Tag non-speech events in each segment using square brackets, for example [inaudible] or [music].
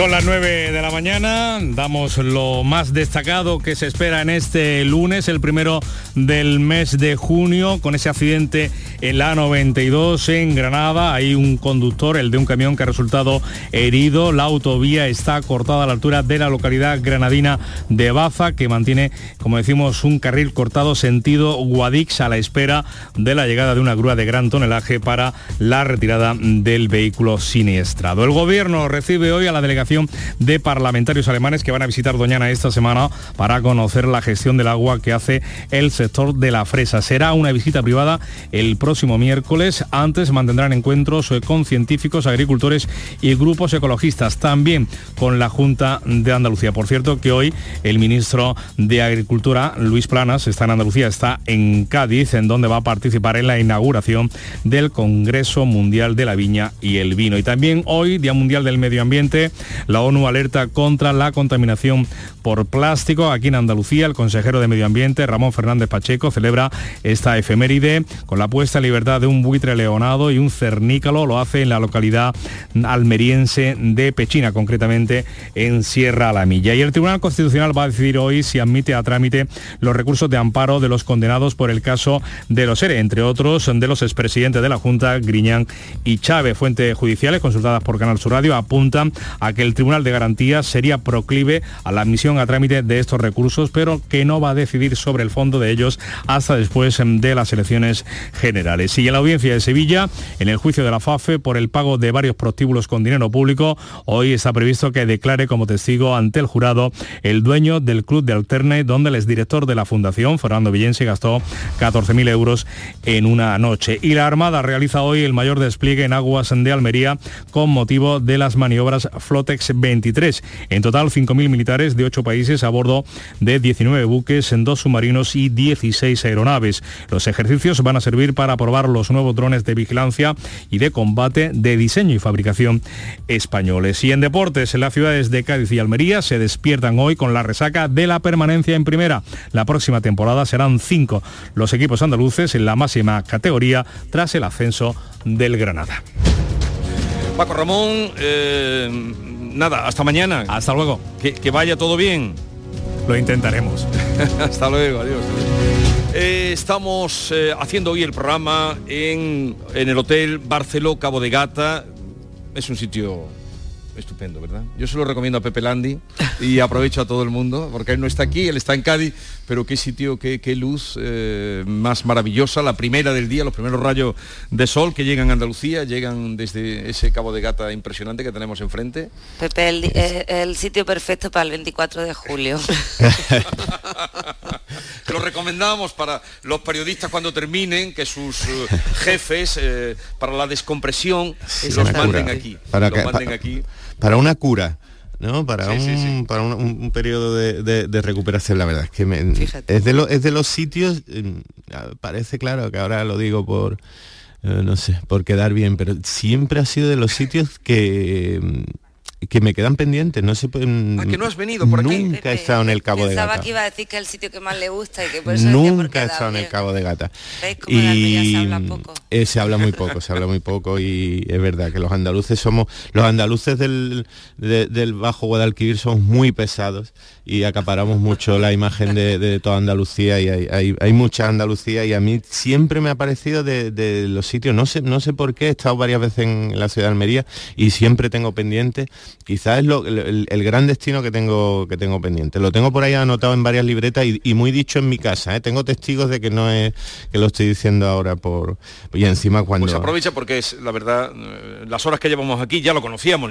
Son las 9 de la mañana, damos lo más destacado que se espera en este lunes, el primero del mes de junio, con ese accidente en la 92 en Granada. Hay un conductor, el de un camión que ha resultado herido. La autovía está cortada a la altura de la localidad granadina de Baza, que mantiene, como decimos, un carril cortado sentido Guadix a la espera de la llegada de una grúa de gran tonelaje para la retirada del vehículo siniestrado. El gobierno recibe hoy a la delegación de parlamentarios alemanes que van a visitar Doñana esta semana para conocer la gestión del agua que hace el sector de la fresa. Será una visita privada el próximo miércoles. Antes mantendrán encuentros eh, con científicos, agricultores y grupos ecologistas. También con la Junta de Andalucía. Por cierto que hoy el ministro de Agricultura, Luis Planas, está en Andalucía, está en Cádiz, en donde va a participar en la inauguración del Congreso Mundial de la Viña y el Vino. Y también hoy, Día Mundial del Medio Ambiente, la ONU alerta contra la contaminación por plástico. Aquí en Andalucía, el consejero de Medio Ambiente, Ramón Fernández Pacheco, celebra esta efeméride con la puesta en libertad de un buitre leonado y un cernícalo. Lo hace en la localidad almeriense de Pechina, concretamente en Sierra Alamilla. Y el Tribunal Constitucional va a decidir hoy si admite a trámite los recursos de amparo de los condenados por el caso de los ERE, entre otros de los expresidentes de la Junta, Griñán y Chávez. Fuentes judiciales consultadas por Canal Sur Radio apuntan a que el Tribunal de Garantías sería proclive a la admisión a trámite de estos recursos, pero que no va a decidir sobre el fondo de ellos hasta después de las elecciones generales. En la audiencia de Sevilla, en el juicio de la FAFE por el pago de varios prostíbulos con dinero público, hoy está previsto que declare como testigo ante el jurado el dueño del club de Alterne, donde el exdirector de la fundación, Fernando Villense, gastó 14.000 euros en una noche. Y la Armada realiza hoy el mayor despliegue en aguas de Almería con motivo de las maniobras Flotex 23. En total, 5.000 militares de 8 países a bordo de 19 buques, en dos submarinos y 16 aeronaves. Los ejercicios van a servir para probar los nuevos drones de vigilancia y de combate de diseño y fabricación españoles. Y en deportes, en las ciudades de Cádiz y Almería se despiertan hoy con la resaca de la permanencia en primera. La próxima temporada serán cinco los equipos andaluces en la máxima categoría tras el ascenso del Granada. Paco Ramón, eh, nada, hasta mañana. Hasta luego. Que, vaya todo bien. Lo intentaremos. [laughs] hasta luego, adiós. Eh, estamos eh, haciendo hoy el programa en, en el Hotel Barceló Cabo de Gata. Es un sitio estupendo, ¿verdad? Yo se lo recomiendo a Pepe Landi y aprovecho a todo el mundo, porque él no está aquí, él está en Cádiz, pero qué sitio, qué, qué luz eh, más maravillosa, la primera del día, los primeros rayos de sol que llegan a Andalucía, llegan desde ese cabo de gata impresionante que tenemos enfrente. Pepe, el, eh, el sitio perfecto para el 24 de julio. [laughs] lo recomendamos para los periodistas cuando terminen, que sus eh, jefes, para la descompresión, los manden aquí. Para, los manden aquí para una cura. ¿No? Para, un, para un, periodo de, recuperación, la verdad es que es, de es de los sitios, em, parece claro que ahora lo digo por, eh, no sé, por quedar bien, pero siempre ha sido de los sitios que em, que me quedan pendientes, no sé... ¿A que no has venido por aquí? Nunca he estado en el Cabo de Gata. que iba a decir que es el sitio que más le gusta y que por eso Nunca he estado en el Cabo de Gata. y se habla poco? Eh, se habla muy poco, se habla muy poco y es verdad que los andaluces somos... Los andaluces del, del Bajo Guadalquivir somos muy pesados y acaparamos mucho la imagen de, toda Andalucía y hay, hay, mucha Andalucía y a mí siempre me ha parecido de, los sitios, no sé, no sé por qué, he estado varias veces en la ciudad de Almería y siempre tengo pendiente quizás es el, gran destino que tengo, que tengo pendiente. Lo tengo por ahí anotado en varias libretas y, muy dicho en mi casa. ¿eh? Tengo testigos de que no es que lo estoy diciendo ahora por y encima cuando. Pues aprovecha porque es la verdad, eh, las horas que llevamos aquí ya lo conocíamos,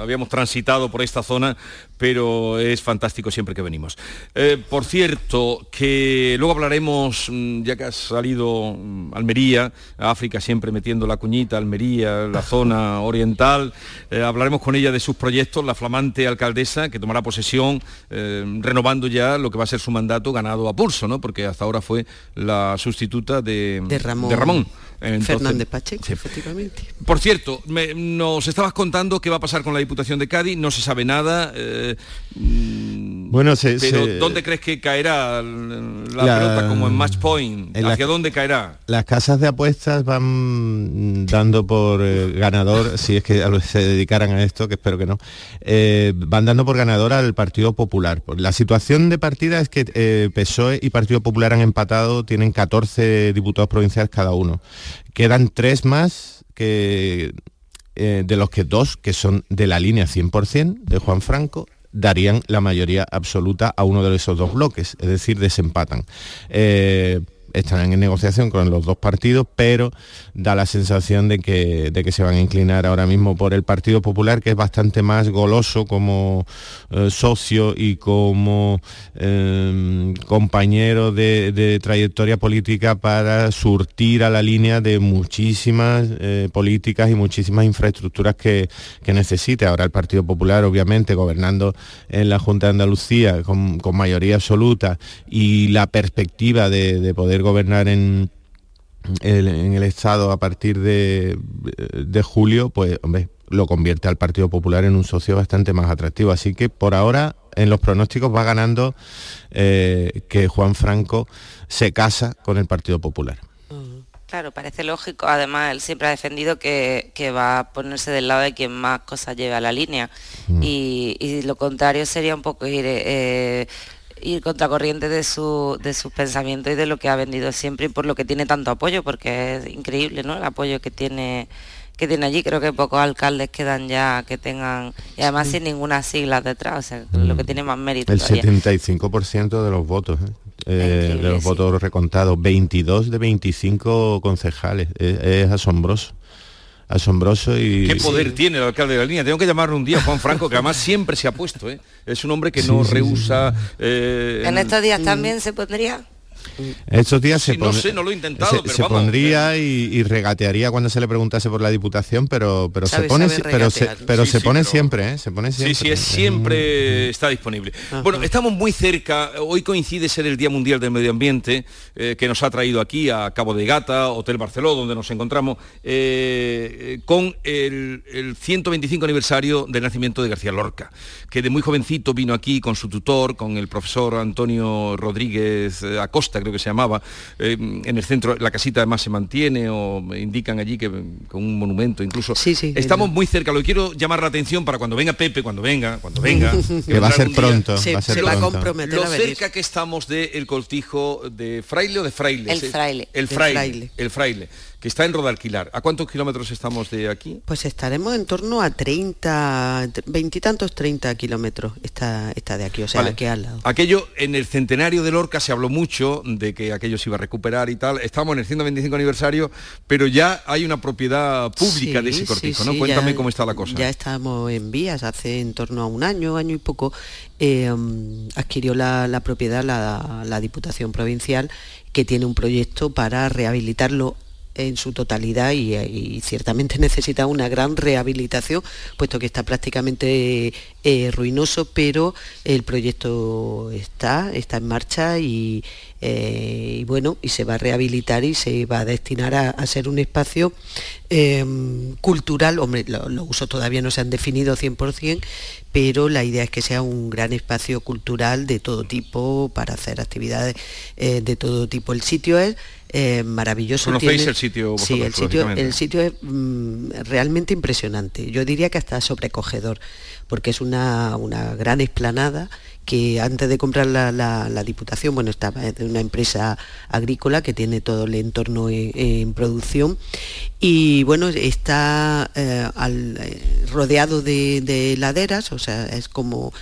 habíamos transitado por esta zona, pero es fantástico siempre que venimos. Eh, por cierto, que luego hablaremos, mm, ya que ha salido mm, Almería, África siempre metiendo la cuñita, Almería, la [laughs] zona oriental, hablaremos con ella de sus proyectos, la flamante alcaldesa que tomará posesión eh, renovando ya lo que va a ser su mandato ganado a pulso, ¿no? Porque hasta ahora fue la sustituta de, Ramón. Fernández Pacheco, efectivamente. Por cierto, nos estabas contando qué va a pasar con la Diputación de Cádiz, no se sabe nada. Eh, mm, Bueno, pero ¿dónde crees que caerá la, pelota como en match point? ¿Hacia dónde caerá? Las casas de apuestas van dando por eh, ganador, si es que se dedicaran a esto, que espero que no, eh, van dando por ganador al Partido Popular. La situación de partida es que eh, PSOE y Partido Popular han empatado, tienen 14 diputados provinciales cada uno. Quedan tres más que de los que dos que son de la línea 100% de Juan Franco darían la mayoría absoluta a uno de esos dos bloques, es decir, desempatan. Eh, están en negociación con los dos partidos, pero da la sensación de que, de que se van a inclinar ahora mismo por el Partido Popular, que es bastante más goloso como eh, socio y como em, compañero de, trayectoria política para surtir a la línea de muchísimas eh, políticas y muchísimas infraestructuras que, que, necesite. Ahora el Partido Popular, obviamente, gobernando en la Junta de Andalucía con, mayoría absoluta y la perspectiva de poder gobernar en, en el Estado a partir de, julio, pues hombre, lo convierte al Partido Popular en un socio bastante más atractivo. Así que por ahora en los pronósticos va ganando eh, que Juan Franco se casa con el Partido Popular. Claro, parece lógico. Además, él siempre ha defendido que, va a ponerse del lado de quien más cosas lleve a la línea. Mm. Y, lo contrario sería un poco ir... Eh, ir contracorriente de su, de sus pensamientos y de lo que ha vendido siempre y por lo que tiene tanto apoyo, porque es increíble ¿no? el apoyo que tiene que tiene allí, creo que pocos alcaldes quedan ya que tengan, y además sin ninguna sigla detrás, o sea, lo que mm. tiene más mérito. El 75% de los votos, ¿eh? Eh, de los votos recontados, 22 de 25 concejales, es asombroso asombroso y... ¿Qué poder tiene el alcalde de la línea? Tengo que llamarle un día Juan Franco, que además siempre se ha puesto, ¿eh? Es un hombre que no rehúsa... Eh, en estos días también se pondría... Estos días se, no sé, no lo he intentado, se, pondría y, regatearía cuando se le preguntase por la diputación, pero pero se pone pero se, pero se pone siempre, ¿eh? se pone siempre. Sí, sí, es siempre está disponible. Bueno, estamos muy cerca. Hoy coincide ser el Día Mundial del Medio Ambiente eh, que nos ha traído aquí a Cabo de Gata, Hotel Barceló, donde nos encontramos eh, con el, el 125 aniversario del nacimiento de García Lorca, que de muy jovencito vino aquí con su tutor, con el profesor Antonio Rodríguez Acosta creo que se llamaba, eh, en el centro, la casita además se mantiene o indican allí que con un monumento incluso. Sí, sí, Estamos muy cerca, lo quiero llamar la atención para cuando venga Pepe, cuando venga, cuando venga. [laughs] que va a ser pronto. va a ser a comprometer lo cerca que estamos del cortijo de fraile o de fraile. El fraile. El fraile. El fraile que está en Rodalquilar. ¿A cuántos kilómetros estamos de aquí? Pues estaremos en torno a 30, veintitantos, 30 kilómetros está, está de aquí, o sea, aquí al lado. Aquello, en el centenario de Lorca se habló mucho de que aquello se iba a recuperar y tal. Estamos en el 125 aniversario, pero ya hay una propiedad pública de ese cortijo, ¿no? Cuéntame cómo está la cosa. Ya estamos en vías, hace en torno a un año, año y poco, eh, adquirió la, propiedad la, la Diputación Provincial que tiene un proyecto para rehabilitarlo en su totalidad y, ciertamente [laughs] necesita una gran rehabilitación, puesto que está prácticamente eh, ruinoso, pero el proyecto está, está en marcha y, eh, bueno, y se va a rehabilitar y se va a destinar a, ser un espacio em, cultural, hombre, los usos todavía no se han definido 100%, pero la idea es que sea un gran espacio cultural de todo tipo para hacer actividades eh, de todo tipo. El sitio es eh, maravilloso. ¿Conocéis el sitio? Sí, el sitio, el sitio es mm, realmente impresionante. Yo diría que hasta sobrecogedor, porque es una, una gran explanada que antes de comprar la, Diputación, bueno, estaba en una empresa agrícola que tiene todo el entorno en, producción y bueno, está eh, eh, rodeado de, laderas, o sea, es como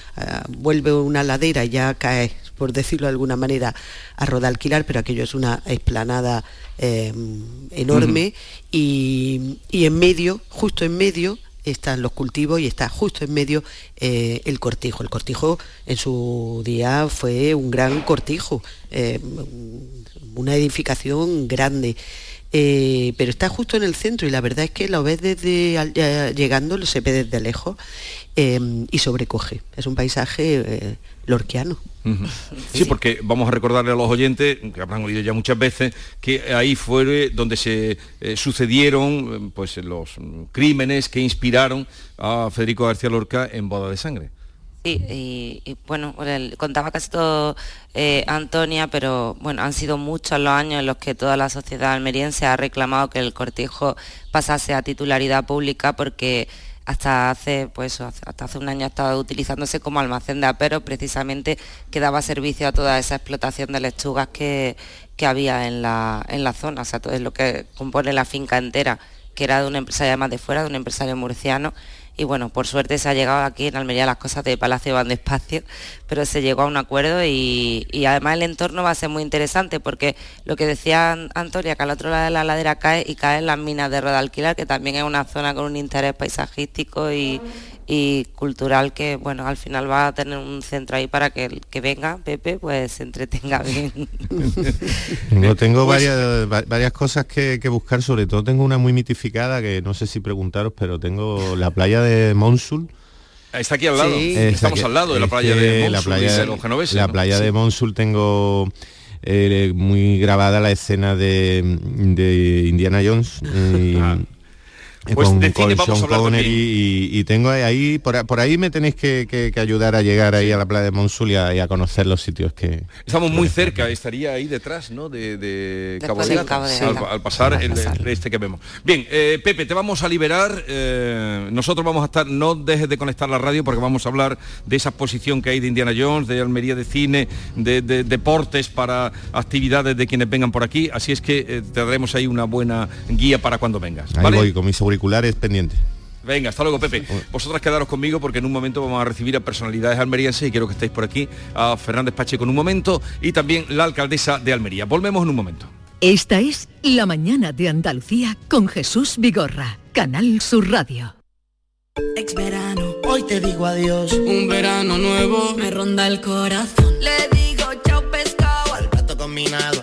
vuelve una ladera y ya cae por decirlo de alguna manera, a Rodalquilar, pero aquello es una explanada eh, enorme y, en medio, justo en medio, están los cultivos y está justo en medio eh, el cortijo. El cortijo en su día fue un gran cortijo, eh, una edificación grande. pero está justo en el centro y la verdad es que lo ves desde llegando, lo se ve desde lejos y sobrecoge. Es un paisaje lorquiano. [laughs] Sí, porque vamos a recordarle a los oyentes, que habrán oído ya muchas veces, que ahí fue donde se eh, sucedieron pues, los crímenes que inspiraron a Federico García Lorca en Boda de Sangre. Sí, y, bueno, contaba casi todo eh, Antonia, pero bueno, han sido muchos los años en los que toda la sociedad almeriense ha reclamado que el cortijo pasase a titularidad pública porque hasta hace, pues, hasta hace un año estaba utilizándose como almacén de aperos, precisamente que daba servicio a toda esa explotación de lechugas que, había en la, en zona, o sea, todo es lo que compone la finca entera, que era de una empresa más de fuera, de un empresario murciano, y bueno, por suerte se ha llegado aquí en Almería las cosas de Palacio van despacio, pero se llegó a un acuerdo y, además el entorno va a ser muy interesante porque lo que decía Antonia, que al otro lado de la ladera cae y caen las minas de Rodalquilar, que también es una zona con un interés paisajístico y, y cultural que bueno al final va a tener un centro ahí para que el que venga Pepe pues se entretenga bien. [laughs] No tengo pues varias varias cosas que, buscar sobre todo tengo una muy mitificada que no sé si preguntaros pero tengo la playa de Monsul Está aquí al lado. Estamos al lado de la playa de Monsul, la playa, de los genoveses. La playa de Monsul tengo eh, muy grabada la escena de, Indiana Jones. Ah. Pues con, de cine vamos a hablar y, tengo ahí, por, ahí me tenéis que, ayudar a llegar ahí a la playa de Monsul y a, conocer los sitios que... Estamos muy cerca, estaría ahí detrás, ¿no? De, Cabo de al, pasar el, este que vemos. Bien, eh, Pepe, te vamos a liberar. Eh, nosotros vamos a estar, no dejes de conectar la radio porque vamos a hablar de esa exposición que hay de Indiana Jones, de Almería de Cine, de, deportes para actividades de quienes vengan por aquí. Así es que eh, te daremos ahí una buena guía para cuando vengas. Ahí voy con mi auriculares pendiente. Venga, hasta luego Pepe. Vosotras quedaros conmigo porque en un momento vamos a recibir a personalidades almerienses y quiero que estéis por aquí, a Fernández Pacheco en un momento y también la alcaldesa de Almería. Volvemos en un momento. Esta es La Mañana de Andalucía con Jesús Vigorra, Canal Sur Radio. Ex verano, hoy te digo adiós. Un verano nuevo me ronda el corazón. Le digo chao pescado al plato combinado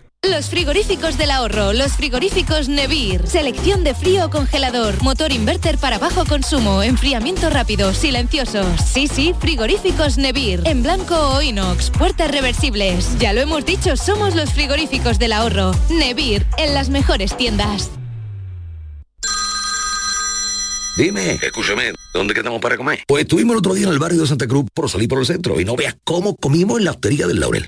Los frigoríficos del ahorro, los frigoríficos Nevir. Selección de frío o congelador, motor inverter para bajo consumo, enfriamiento rápido, silenciosos. Sí, sí, frigoríficos Nevir. En blanco o inox, puertas reversibles. Ya lo hemos dicho, somos los frigoríficos del ahorro. Nevir, en las mejores tiendas. Dime, escúchame, ¿dónde quedamos para comer? Pues estuvimos el otro día en el barrio de Santa Cruz por salir por el centro y no veas cómo comimos en la hostería del Laurel.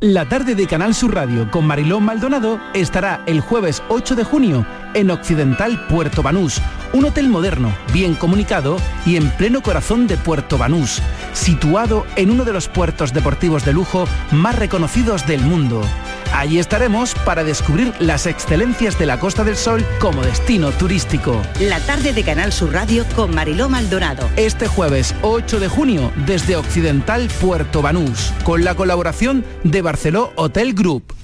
La tarde de Canal Sur Radio con Marilón Maldonado estará el jueves 8 de junio en Occidental Puerto Banús, un hotel moderno, bien comunicado y en pleno corazón de Puerto Banús, situado en uno de los puertos deportivos de lujo más reconocidos del mundo. Allí estaremos para descubrir las excelencias de la Costa del Sol como destino turístico. La tarde de Canal Sur Radio con Mariló Maldonado. Este jueves 8 de junio desde Occidental Puerto Banús, con la colaboración de Barceló Hotel Group.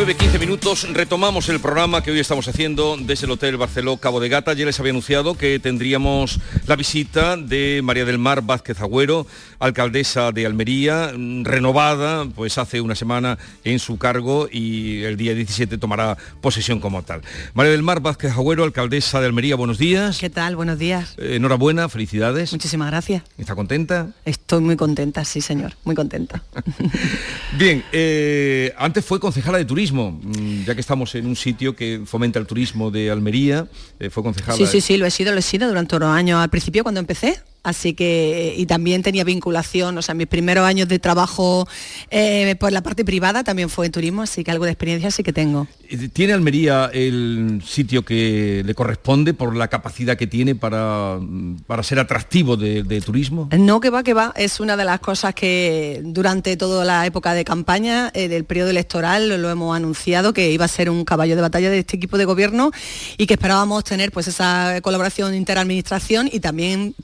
9.15 minutos, retomamos el programa que hoy estamos haciendo desde el Hotel Barceló Cabo de Gata. Ya les había anunciado que tendríamos la visita de María del Mar Vázquez Agüero, alcaldesa de Almería, mm, renovada pues hace una semana en su cargo y el día 17 tomará posesión como tal. María del Mar Vázquez Agüero, alcaldesa de Almería, buenos días. ¿Qué tal? Buenos días. Eh, enhorabuena, felicidades. Muchísimas gracias. ¿Está contenta? Estoy muy contenta, sí señor, muy contenta. [laughs] Bien, eh, antes fue concejala de turismo, mm, ya que estamos en un sitio que fomenta el turismo de Almería, eh, fue concejala. Sí, sí, sí, lo he sido, lo he sido durante unos años. Al principio cuando empecé, así que y también tenía vinculación, o sea, mis primeros años de trabajo eh, por la parte privada también fue en turismo, así que algo de experiencia sí que tengo. ¿Tiene Almería el sitio que le corresponde por la capacidad que tiene para, para ser atractivo de, de turismo? No, que va, que va. Es una de las cosas que durante toda la época de campaña eh, del periodo electoral lo hemos anunciado que iba a ser un caballo de batalla de este equipo de gobierno y que esperábamos tener pues esa colaboración interadministración y también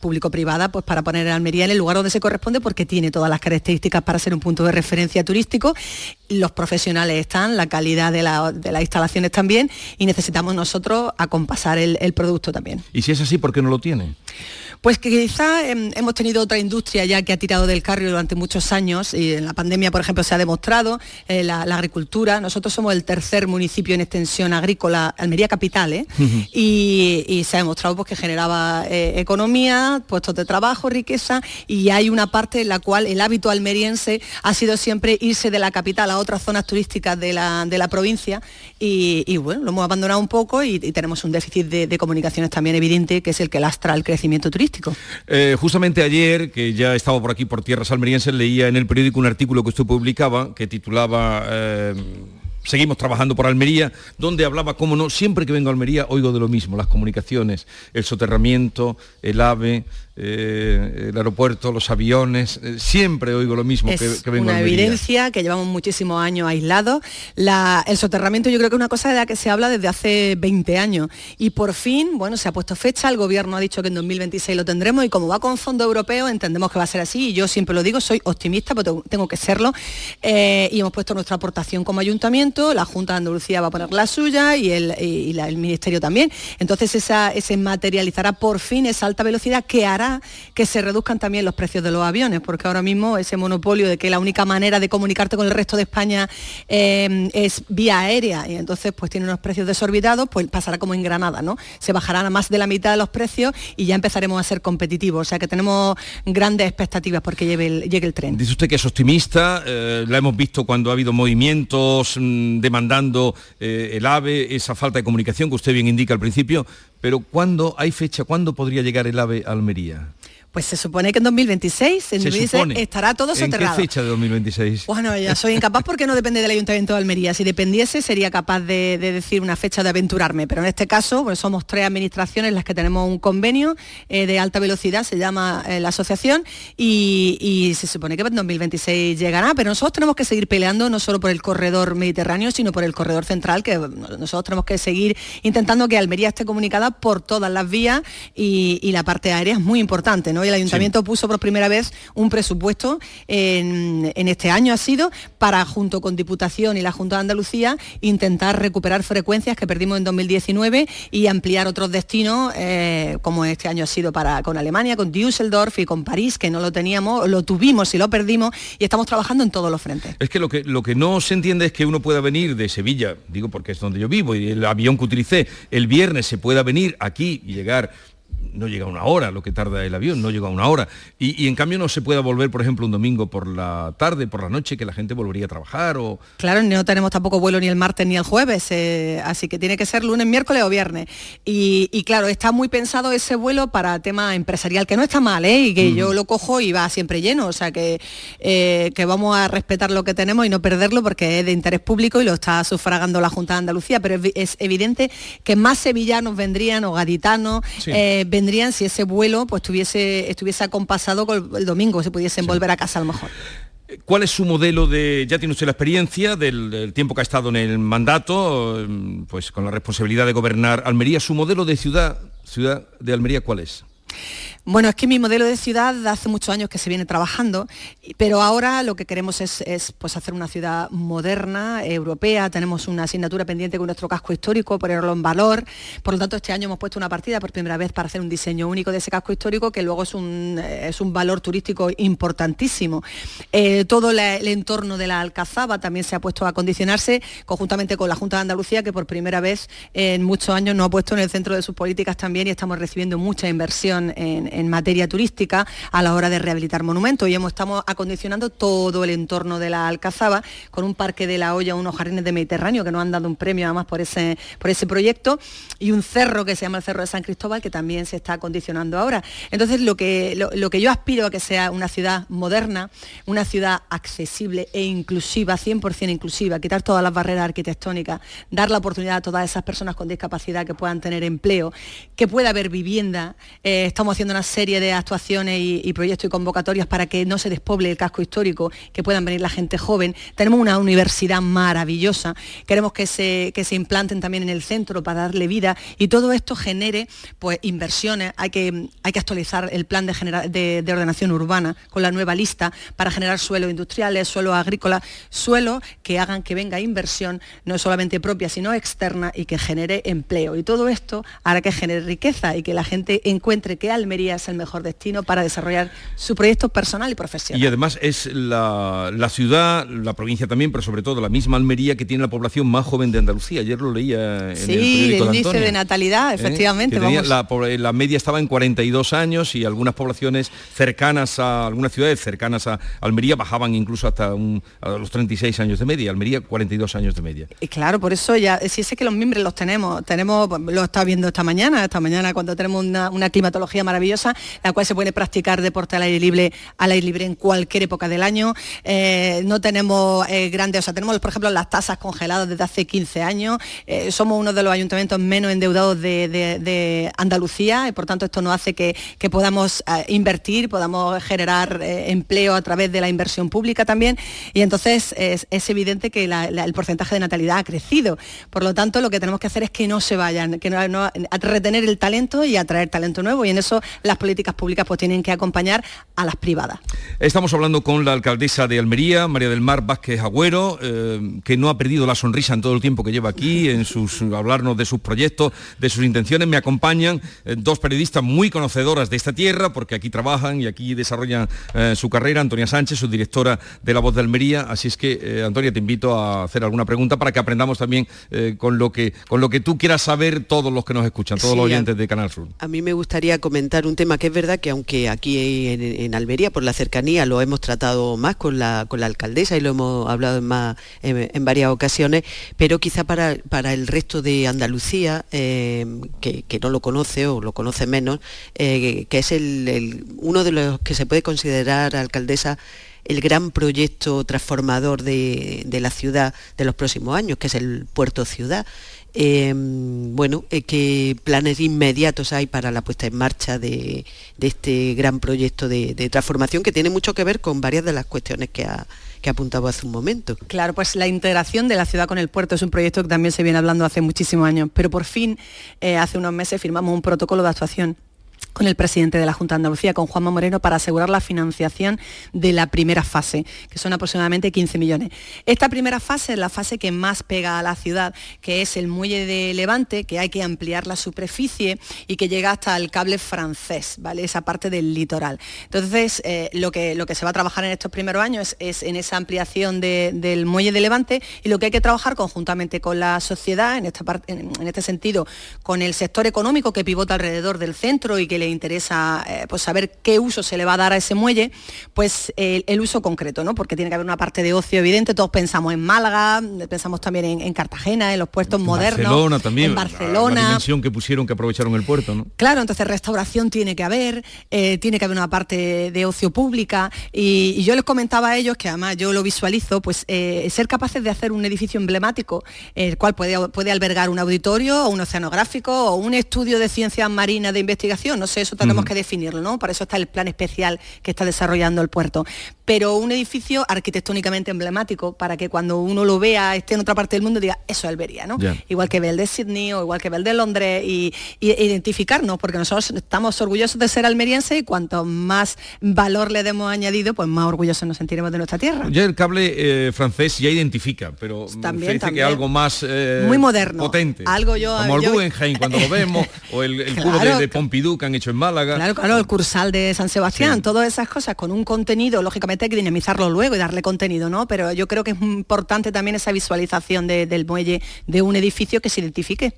pues para poner Almería en el lugar donde se corresponde porque tiene todas las características para ser un punto de referencia turístico. Los profesionales están, la calidad de, la- de las instalaciones también y necesitamos nosotros acompasar el, el producto también. Y si es así, ¿por qué no lo tiene? Pues que quizá em, hemos tenido otra industria ya que ha tirado del carro durante muchos años y en la pandemia, por ejemplo, se ha demostrado eh, la, la agricultura. Nosotros somos el tercer municipio en extensión agrícola, Almería Capital, ¿eh? y, y se ha demostrado pues, que generaba eh, economía, puestos de trabajo, riqueza y hay una parte en la cual el hábito almeriense ha sido siempre irse de la capital a otras zonas turísticas de la, de la provincia y, y, bueno, lo hemos abandonado un poco y, y tenemos un déficit de, de comunicaciones también evidente que es el que lastra el crecimiento turístico. Eh, justamente ayer, que ya estaba por aquí por tierras almerienses, leía en el periódico un artículo que usted publicaba que titulaba eh, Seguimos trabajando por Almería, donde hablaba, cómo no, siempre que vengo a Almería oigo de lo mismo, las comunicaciones, el soterramiento, el AVE, eh, el aeropuerto, los aviones, eh, siempre oigo lo mismo es que, que vengo a una evidencia que llevamos muchísimos años aislados. La- el soterramiento yo creo que es una cosa de la que se habla desde hace 20 años y por fin, bueno, se ha puesto fecha, el gobierno ha dicho que en 2026 lo tendremos y como va con fondo europeo entendemos que va a ser así y yo siempre lo digo, soy optimista, pero tengo- que serlo eh, y hemos puesto nuestra aportación como ayuntamiento, la Junta de Andalucía va a poner la suya y el, y- la- el Ministerio también. Entonces esa, ese materializará por fin esa alta velocidad que hará que se reduzcan también los precios de los aviones, porque ahora mismo ese monopolio de que la única manera de comunicarte con el resto de España eh, es vía aérea y entonces pues tiene unos precios desorbitados, pues pasará como en Granada, ¿no? Se bajarán a más de la mitad de los precios y ya empezaremos a ser competitivos. O sea que tenemos grandes expectativas porque llegue el, tren. Dice usted que es optimista, eh, la hemos visto cuando ha habido movimientos mm, demandando eh, el AVE, esa falta de comunicación que usted bien indica al principio, pero ¿cuándo hay fecha? ¿Cuándo podría llegar el AVE a Almería? Pues se supone que en 2026, en Se 2026 supone. estará todo ¿En soterrado. qué fecha de 2026? Bueno, ya soy incapaz porque no depende del Ayuntamiento de Almería. Si dependiese sería capaz de, de decir una fecha de aventurarme, pero en este caso pues somos tres administraciones las que tenemos un convenio eh, de alta velocidad, se llama eh, la asociación, y, y se supone que en 2026 llegará, pero nosotros tenemos que seguir peleando no solo por el corredor mediterráneo, sino por el corredor central, que nosotros tenemos que seguir intentando que Almería esté comunicada por todas las vías y, y la parte aérea es muy importante, ¿no? El Ayuntamiento puso por primera vez un presupuesto en, en este año ha sido para, junto con Diputación y la Junta de Andalucía, intentar recuperar frecuencias que perdimos en 2019 y ampliar otros destinos, eh, como este año ha sido para, con Alemania, con Düsseldorf y con París, que no lo teníamos, lo tuvimos y lo perdimos, y estamos trabajando en todos los frentes. Es que lo, que lo que no se entiende es que uno pueda venir de Sevilla, digo porque es donde yo vivo, y el avión que utilicé el viernes se pueda venir aquí y llegar no llega a una hora lo que tarda el avión, no llega a una hora. Y, y en cambio no se pueda volver, por ejemplo, un domingo por la tarde, por la noche, que la gente volvería a trabajar o... Claro, no tenemos tampoco vuelo ni el martes ni el jueves, eh, así que tiene que ser lunes, miércoles o viernes. Y, y claro, está muy pensado ese vuelo para tema empresarial, que no está mal, ¿eh? y que yo lo cojo y va siempre lleno, o sea que, eh, que vamos a respetar lo que tenemos y no perderlo porque es de interés público y lo está sufragando la Junta de Andalucía, pero es, vi- es evidente que más sevillanos vendrían o gaditanos Sí. eh, vendrían si ese vuelo pues tuviese, estuviese acompasado con el domingo, se pudiesen volver a casa a lo mejor. ¿Cuál es su modelo de, ya tiene usted la experiencia del, del tiempo que ha estado en el mandato, pues con la responsabilidad de gobernar Almería, su modelo de ciudad, ciudad de Almería, ¿cuál es? Bueno, es que mi modelo de ciudad hace muchos años que se viene trabajando, pero ahora lo que queremos es, pues, hacer una ciudad moderna, europea. Tenemos una asignatura pendiente con nuestro casco histórico, ponerlo en valor. Por lo tanto, este año hemos puesto una partida por primera vez para hacer un diseño único de ese casco histórico, que luego es un, es un valor turístico importantísimo. Eh, todo el entorno de la Alcazaba también se ha puesto a condicionarse conjuntamente con la Junta de Andalucía, que por primera vez en muchos años nos ha puesto en el centro de sus políticas también y estamos recibiendo mucha inversión en en materia turística a la hora de rehabilitar monumentos y hemos, estamos acondicionando todo el entorno de la Alcazaba con un parque de la olla, unos jardines de Mediterráneo que nos han dado un premio además por ese, por ese proyecto y un cerro que se llama el Cerro de San Cristóbal que también se está acondicionando ahora. Entonces lo que, lo, que yo aspiro a que sea una ciudad moderna, una ciudad accesible e inclusiva, 100% inclusiva, quitar todas las barreras arquitectónicas, dar la oportunidad a todas esas personas con discapacidad que puedan tener empleo, que pueda haber vivienda. Eh, estamos haciendo una serie de actuaciones y, proyectos y convocatorias para que no se despoble el casco histórico, que puedan venir la gente joven. Tenemos una universidad maravillosa, queremos que se, que se implanten también en el centro para darle vida y todo esto genere pues, inversiones. Hay que, hay que actualizar el plan de, de, ordenación urbana con la nueva lista para generar suelos industriales, suelos agrícolas, suelos que hagan que venga inversión no solamente propia, sino externa y que genere empleo. Y todo esto hará que genere riqueza y que la gente encuentre que Almería es el mejor destino para desarrollar su proyecto personal y profesional. Y además es la, ciudad, la provincia también, pero sobre todo la misma Almería que tiene la población más joven de Andalucía. Ayer lo leía en sí, el periódico el índice de, natalidad, ¿Eh? efectivamente. la, media estaba en 42 años y algunas poblaciones cercanas a algunas ciudades cercanas a Almería bajaban incluso hasta los 36 años de media. Almería 42 años de media. Y claro, por eso ya, si es que los miembros los tenemos, tenemos, lo está viendo esta mañana, esta mañana cuando tenemos una, una climatología maravillosa, la cual se puede practicar deporte al aire libre, al aire libre en cualquier época del año. Eh, no tenemos eh, grandes, o sea, tenemos por ejemplo las tasas congeladas desde hace 15 años. Eh, somos uno de los ayuntamientos menos endeudados de, Andalucía y por tanto esto nos hace que, podamos invertir, podamos generar empleo a través de la inversión pública también. Y entonces es, evidente que el porcentaje de natalidad ha crecido. Por lo tanto, lo que tenemos que hacer es que no se vayan, que no, retener el talento y atraer talento nuevo. Y en eso políticas públicas pues tienen que acompañar a las privadas. Estamos hablando con la alcaldesa de Almería, María del Mar Vázquez Agüero, eh, que no ha perdido la sonrisa en todo el tiempo que lleva aquí, en sus hablarnos de sus proyectos, de sus intenciones. Me acompañan eh, dos periodistas muy conocedoras de esta tierra, porque aquí trabajan y aquí desarrollan eh, su carrera. Antonia Sánchez, su directora de La Voz de Almería. Así es que, Antonia, te invito a hacer alguna pregunta para que aprendamos también con, lo que, con lo que tú quieras saber todos los que nos escuchan, todos los oyentes de Canal Sur. A mí me gustaría comentar un tema que es verdad que aunque aquí en, Almería, por la cercanía, lo hemos tratado más con la, con la alcaldesa y lo hemos hablado en, más, en, varias ocasiones, pero quizá para, el resto de Andalucía, eh, que, no lo conoce o lo conoce menos, eh, que es uno de los que se puede considerar alcaldesa el gran proyecto transformador de, de, la ciudad de los próximos años, que es el Puerto Ciudad. Em, bueno, eh, qué planes inmediatos hay para la puesta en marcha de, este gran proyecto de, transformación que tiene mucho que ver con varias de las cuestiones que ha, apuntado hace un momento. Claro, pues la integración de la ciudad con el puerto es un proyecto que también se viene hablando hace muchísimos años, pero por fin eh, hace unos meses firmamos un protocolo de actuación con el presidente de la Junta de Andalucía, con Juanma Moreno, para asegurar la financiación de la primera fase, que son aproximadamente 15 millones. Esta primera fase es la fase que más pega a la ciudad, que es el muelle de Levante, que hay que ampliar la superficie y que llega hasta el cable francés, ¿vale? Esa parte del litoral. Entonces, eh, lo, que, lo que se va a trabajar en estos primeros años es, en esa ampliación del muelle de Levante y lo que hay que trabajar conjuntamente con la sociedad, en, esta parte, en este sentido, con el sector económico que pivota alrededor del centro y que le interesa eh, pues saber qué uso se le va a dar a ese muelle, pues el, uso concreto, ¿no? Porque tiene que haber una parte de ocio evidente, todos pensamos en Málaga, pensamos también en, Cartagena, en los puertos modernos, Barcelona también, en Barcelona. La, dimensión que pusieron, que aprovecharon el puerto, ¿no? Claro, entonces restauración tiene que haber, eh, tiene que haber una parte de ocio pública y, yo les comentaba a ellos, que además yo lo visualizo, pues eh, ser capaces de hacer un edificio emblemático, el cual puede, puede albergar un auditorio o un oceanográfico o un estudio de ciencias marinas de investigación, no sé, eso tenemos que definirlo, ¿no? Para eso está el plan especial que está desarrollando el puerto. Pero un edificio arquitectónicamente emblemático para que cuando uno lo vea, esté en otra parte del mundo, diga, eso es Alberia, ¿no? Igual que ve el de Sydney o igual que ve el de Londres y, identificarnos, porque nosotros estamos orgullosos de ser almerienses y cuanto más valor le demos añadido, pues más orgullosos nos sentiremos de nuestra tierra. Ya el cable eh, francés ya identifica, pero también, dice que algo más eh, muy moderno, potente. Algo yo, como el Guggenheim cuando lo vemos, o el, [laughs] cubo de, Pompidou que han hecho en Málaga. Claro, claro, el Cursal de San Sebastián, todas esas cosas con un contenido, lógicamente hay que dinamizarlo luego y darle contenido, ¿no? Pero yo creo que es importante también esa visualización del muelle de un edificio que se identifique.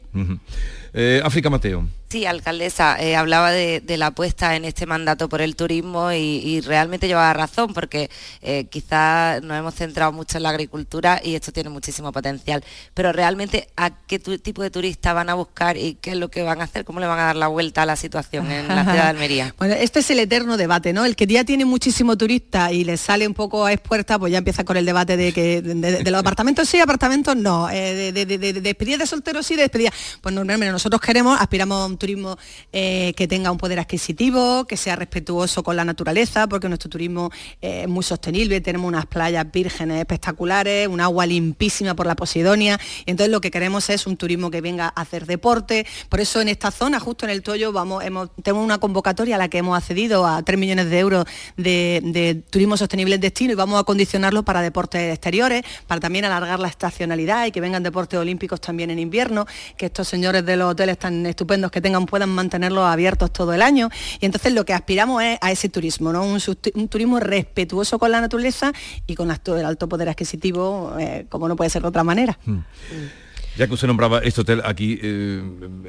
Eh, África Mateo. Sí, alcaldesa, eh, hablaba de, la apuesta en este mandato por el turismo y, realmente llevaba razón porque eh, quizás nos hemos centrado mucho en la agricultura y esto tiene muchísimo potencial, pero realmente a qué tipo de turistas van a buscar y qué es lo que van a hacer, cómo le van a dar la vuelta a la situación en la ciudad de [laughs] Almería. Bueno, este es el eterno debate, ¿no? El que ya tiene muchísimo turista y le sale un poco a expuerta, pues ya empieza con el debate de que de, los apartamentos sí, apartamentos no, eh, de, de, despedida de solteros sí, de despedida. Pues normalmente nosotros queremos, aspiramos a un turismo eh, que tenga un poder adquisitivo, que sea respetuoso con la naturaleza, porque nuestro turismo eh, es muy sostenible, tenemos unas playas vírgenes espectaculares, un agua limpísima por la Posidonia, y entonces lo que queremos es un turismo que venga a hacer deporte, por eso en esta zona, justo en el Toyo, vamos, hemos, tenemos una convocatoria a la que hemos accedido a 3 millones de euros de, turismo sostenible en destino y vamos a condicionarlo para deportes exteriores, para también alargar la estacionalidad y que vengan deportes olímpicos también en invierno, que estos señores de los hoteles tan estupendos que tengan puedan mantenerlos abiertos todo el año. Y entonces lo que aspiramos es a ese turismo, ¿no? un, turismo respetuoso con la naturaleza y con el alto poder adquisitivo, eh, como no puede ser de otra manera. Hmm. Ya que usted nombraba este hotel aquí, eh,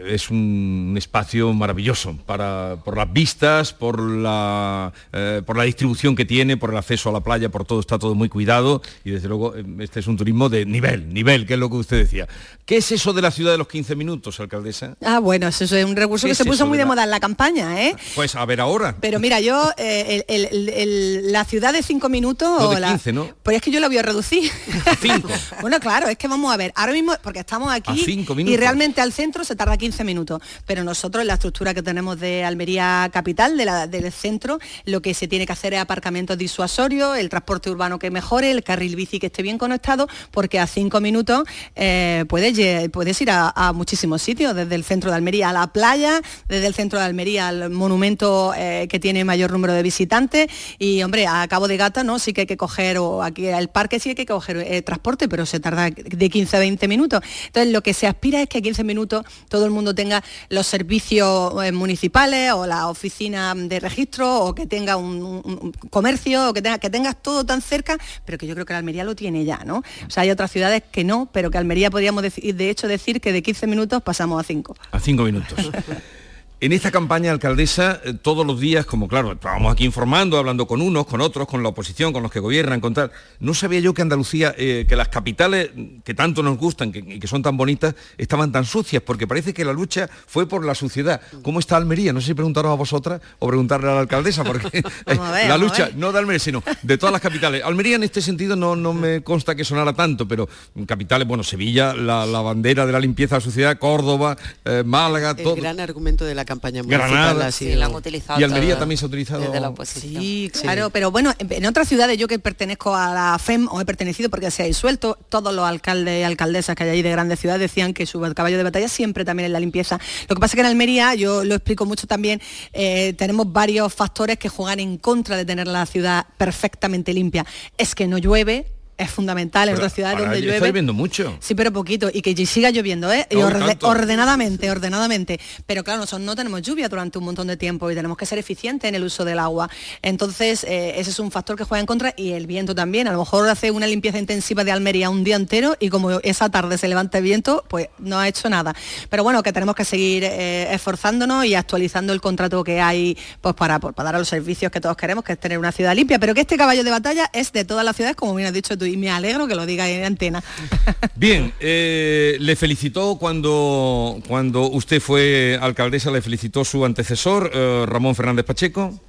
es un espacio maravilloso para, por las vistas, por la, eh, por la distribución que tiene, por el acceso a la playa, por todo, está todo muy cuidado y desde luego eh, este es un turismo de nivel, nivel, que es lo que usted decía. ¿Qué es eso de la ciudad de los 15 minutos, alcaldesa? Ah, bueno, eso es un recurso que se puso muy de, moda en la campaña, ¿eh? Pues a ver ahora. Pero mira, yo, la ciudad de 5 minutos... No, de 15, ¿no? Pues es que yo la voy a reducir. A [laughs] 5. bueno, claro, es que vamos a ver, ahora mismo, porque estamos aquí y realmente al centro se tarda 15 minutos. Pero nosotros la estructura que tenemos de Almería Capital, del centro, lo que se tiene que hacer es aparcamientos disuasorios, el transporte urbano que mejore, el carril bici que esté bien conectado, porque a 5 minutos eh, puedes, puedes ir a, muchísimos sitios, desde el centro de Almería a la playa, desde el centro de Almería al monumento eh, que tiene mayor número de visitantes y hombre, a Cabo de Gata no, sí que hay que coger, o aquí al parque sí que hay que coger eh, transporte, pero se tarda de 15 a 20 minutos. Entonces, lo que se aspira es que a 15 minutos todo el mundo tenga los servicios eh, municipales o la oficina de registro o que tenga un, comercio o que, tenga, que tengas todo tan cerca, pero que yo creo que Almería lo tiene ya, ¿no? O sea, hay otras ciudades que no, pero que Almería podríamos decir, de hecho decir que de 15 minutos pasamos a 5. A 5 minutos. [laughs] En esta campaña, alcaldesa, eh, todos los días, como claro, estábamos aquí informando, hablando con unos, con otros, con la oposición, con los que gobiernan, con tal. No sabía yo que Andalucía, eh, que las capitales que tanto nos gustan y que, son tan bonitas, estaban tan sucias, porque parece que la lucha fue por la suciedad. ¿Cómo está Almería? No sé si preguntaros a vosotras o preguntarle a la alcaldesa, porque [laughs] [laughs] la lucha, no de Almería, sino de todas las capitales. Almería en este sentido no, no me consta que sonara tanto, pero capitales, bueno, Sevilla, la, bandera de la limpieza de la sociedad, Córdoba, eh, Málaga, todo. El gran argumento de la campaña Granada, sí, la han utilizado y Almería también se ha utilizado desde la oposición. Sí, claro, pero bueno, en otras ciudades yo que pertenezco a la FEM o he pertenecido porque se ha disuelto, todos los alcaldes y alcaldesas que hay ahí de grandes ciudades decían que su caballo de batalla siempre también es la limpieza. Lo que pasa es que en Almería, yo lo explico mucho también, eh, tenemos varios factores que juegan en contra de tener la ciudad perfectamente limpia. Es que no llueve, es fundamental en otras ciudades donde llueve. Está lloviendo mucho. Sí, pero poquito. Y que siga lloviendo, ¿eh? Y ordenadamente, ordenadamente. Pero claro, nosotros no tenemos lluvia durante un montón de tiempo y tenemos que ser eficientes en el uso del agua. Entonces, eh, ese es un factor que juega en contra y el viento también. A lo mejor hace una limpieza intensiva de Almería un día entero y como esa tarde se levanta el viento, pues no ha hecho nada. Pero bueno, que tenemos que seguir eh, esforzándonos y actualizando el contrato que hay pues para, para dar a los servicios que todos queremos, que es tener una ciudad limpia. Pero que este caballo de batalla es de todas las ciudades, como bien has dicho tú y me alegro que lo diga en antena. [laughs] Bien, eh, le felicitó cuando, cuando usted fue alcaldesa, le felicitó su antecesor, eh, Ramón Fernández Pacheco.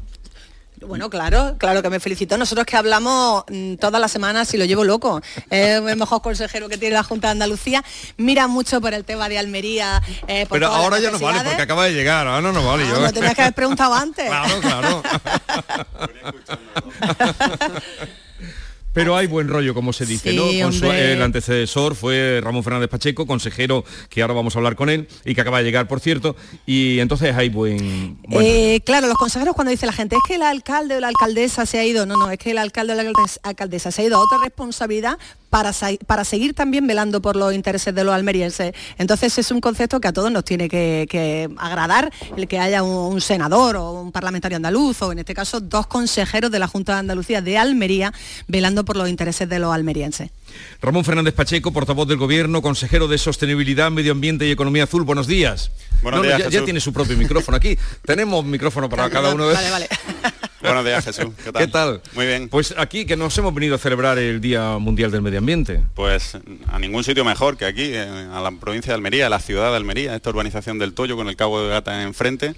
Bueno, claro, claro que me felicito. Nosotros que hablamos mm, todas las semanas y lo llevo loco. Es el mejor consejero que tiene la Junta de Andalucía. Mira mucho por el tema de Almería. eh, por Pero ahora ya no vale, porque acaba de llegar, ahora no nos vale. Ah, yo- lo tenías que haber preguntado antes. [laughs] Claro, claro. [laughs] Pero hay buen rollo, como se dice, Sí, ¿no? Con su- hombre. el antecesor fue Ramón Fernández Pacheco, consejero, que ahora vamos a hablar con él, y que acaba de llegar, por cierto, y entonces hay buen... buen- Eh, claro, los consejeros cuando dice la gente es que el alcalde o la alcaldesa se ha ido, no, no, es que el alcalde o la alcaldes- alcaldesa se ha ido a otra responsabilidad para, para seguir también velando por los intereses de los almerienses. Entonces es un concepto que a todos nos tiene que, que agradar el que haya un, un senador o un parlamentario andaluz o en este caso dos consejeros de la Junta de Andalucía de Almería velando por los intereses de los almerienses. Ramón Fernández Pacheco, portavoz del Gobierno, consejero de Sostenibilidad, Medio Ambiente y Economía Azul. Buenos días. Buenos No, ya, ya Jesús. tiene su propio micrófono aquí. [laughs] Tenemos micrófono para cada uno de Vale, vale. [laughs] Buenos días, Jesús. ¿Qué tal? ¿Qué tal? Muy bien. Pues aquí que nos hemos venido a celebrar el Día Mundial del Medio Ambiente. Pues a ningún sitio mejor que aquí, eh, a la provincia de Almería, a la ciudad de Almería, esta urbanización del Toyo con el Cabo de Gata enfrente.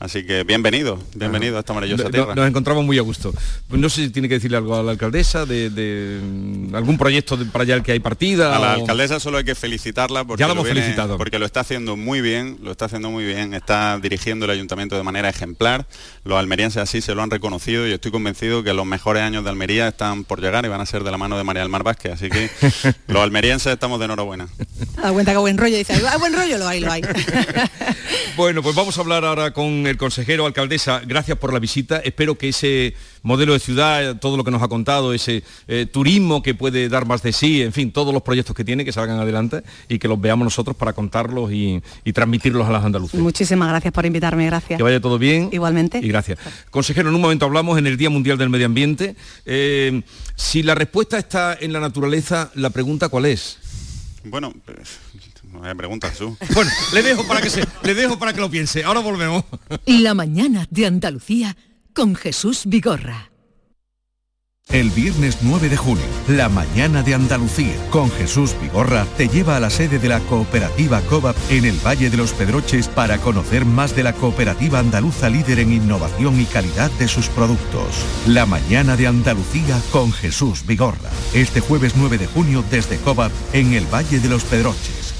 Así que bienvenido, bienvenido a esta maravillosa No- tierra. Nos encontramos muy a gusto. No sé si tiene que decirle algo a la alcaldesa de, de, mm, algún proyecto de- para allá el que hay partida. A la alcaldesa solo hay que felicitarla porque Ya lo hemos viene- felicitado. porque lo está haciendo muy bien, lo está haciendo muy bien, está dirigiendo el ayuntamiento de manera ejemplar. Los almerienses así se lo han reconocido y estoy convencido que los mejores años de Almería están por llegar y van a ser de la mano de María del Mar Vázquez, así que [laughs] los almerienses estamos de enhorabuena. Da cuenta que buen rollo, dice, hay buen rollo, lo hay, lo hay. [laughs] [laughs] Bueno, pues vamos a hablar ahora con el consejero alcaldesa. Gracias por la visita. Espero que ese modelo de ciudad, todo lo que nos ha contado, ese eh, turismo que puede dar más de sí, en fin, todos los proyectos que tiene, que salgan adelante y que los veamos nosotros para contarlos y, y transmitirlos a las andaluces. Muchísimas gracias por invitarme, gracias. Que vaya todo bien. Igualmente. Y gracias. Consejero, en un momento hablamos en el Día Mundial del Medio Ambiente. Eh, si la respuesta está en la naturaleza, la pregunta cuál es. Bueno, pues, vaya pregunta, Jesús. [laughs] Bueno, le dejo para que se, le dejo para que lo piense. Ahora volvemos. La mañana de Andalucía con Jesús Vigorra. El viernes 9 de junio, la mañana de Andalucía, con Jesús Vigorra, te lleva a la sede de la cooperativa COVAP en el Valle de los Pedroches para conocer más de la cooperativa andaluza líder en innovación y calidad de sus productos. La mañana de Andalucía con Jesús Vigorra. Este jueves 9 de junio desde COVAP en el Valle de los Pedroches,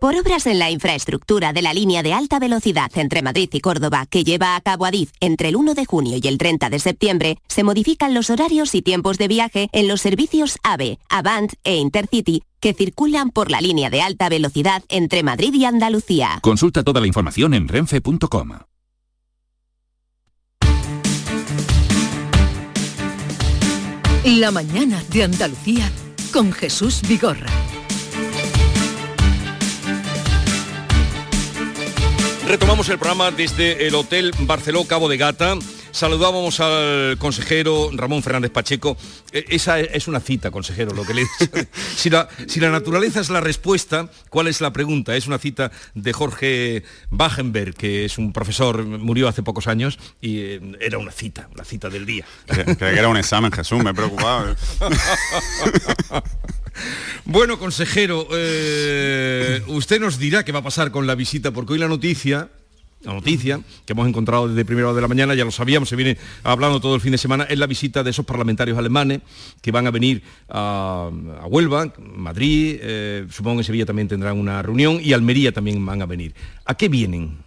Por obras en la infraestructura de la línea de alta velocidad entre Madrid y Córdoba que lleva a cabo Adif entre el 1 de junio y el 30 de septiembre, se modifican los horarios y tiempos de viaje en los servicios AVE, Avant e Intercity que circulan por la línea de alta velocidad entre Madrid y Andalucía. Consulta toda la información en renfe.com. La mañana de Andalucía con Jesús Vigorra. Retomamos el programa desde el Hotel Barceló Cabo de Gata. Saludábamos al consejero Ramón Fernández Pacheco. Eh, Esa es una cita, consejero, lo que le [laughs] si la, si la naturaleza es la respuesta, ¿cuál es la pregunta? Es una cita de Jorge Wagenberg, que es un profesor, murió hace pocos años, y eh, era una cita, la cita del día. Creía que era un examen, Jesús, me preocupaba. [laughs] Bueno, consejero, eh, usted nos dirá qué va a pasar con la visita, porque hoy la noticia la noticia que hemos encontrado desde primera hora de la mañana, ya lo sabíamos, se viene hablando todo el fin de semana, es la visita de esos parlamentarios alemanes que van a venir a, Huelva, Madrid, eh, supongo que en Sevilla también tendrán una reunión y Almería también van a venir. ¿A qué vienen?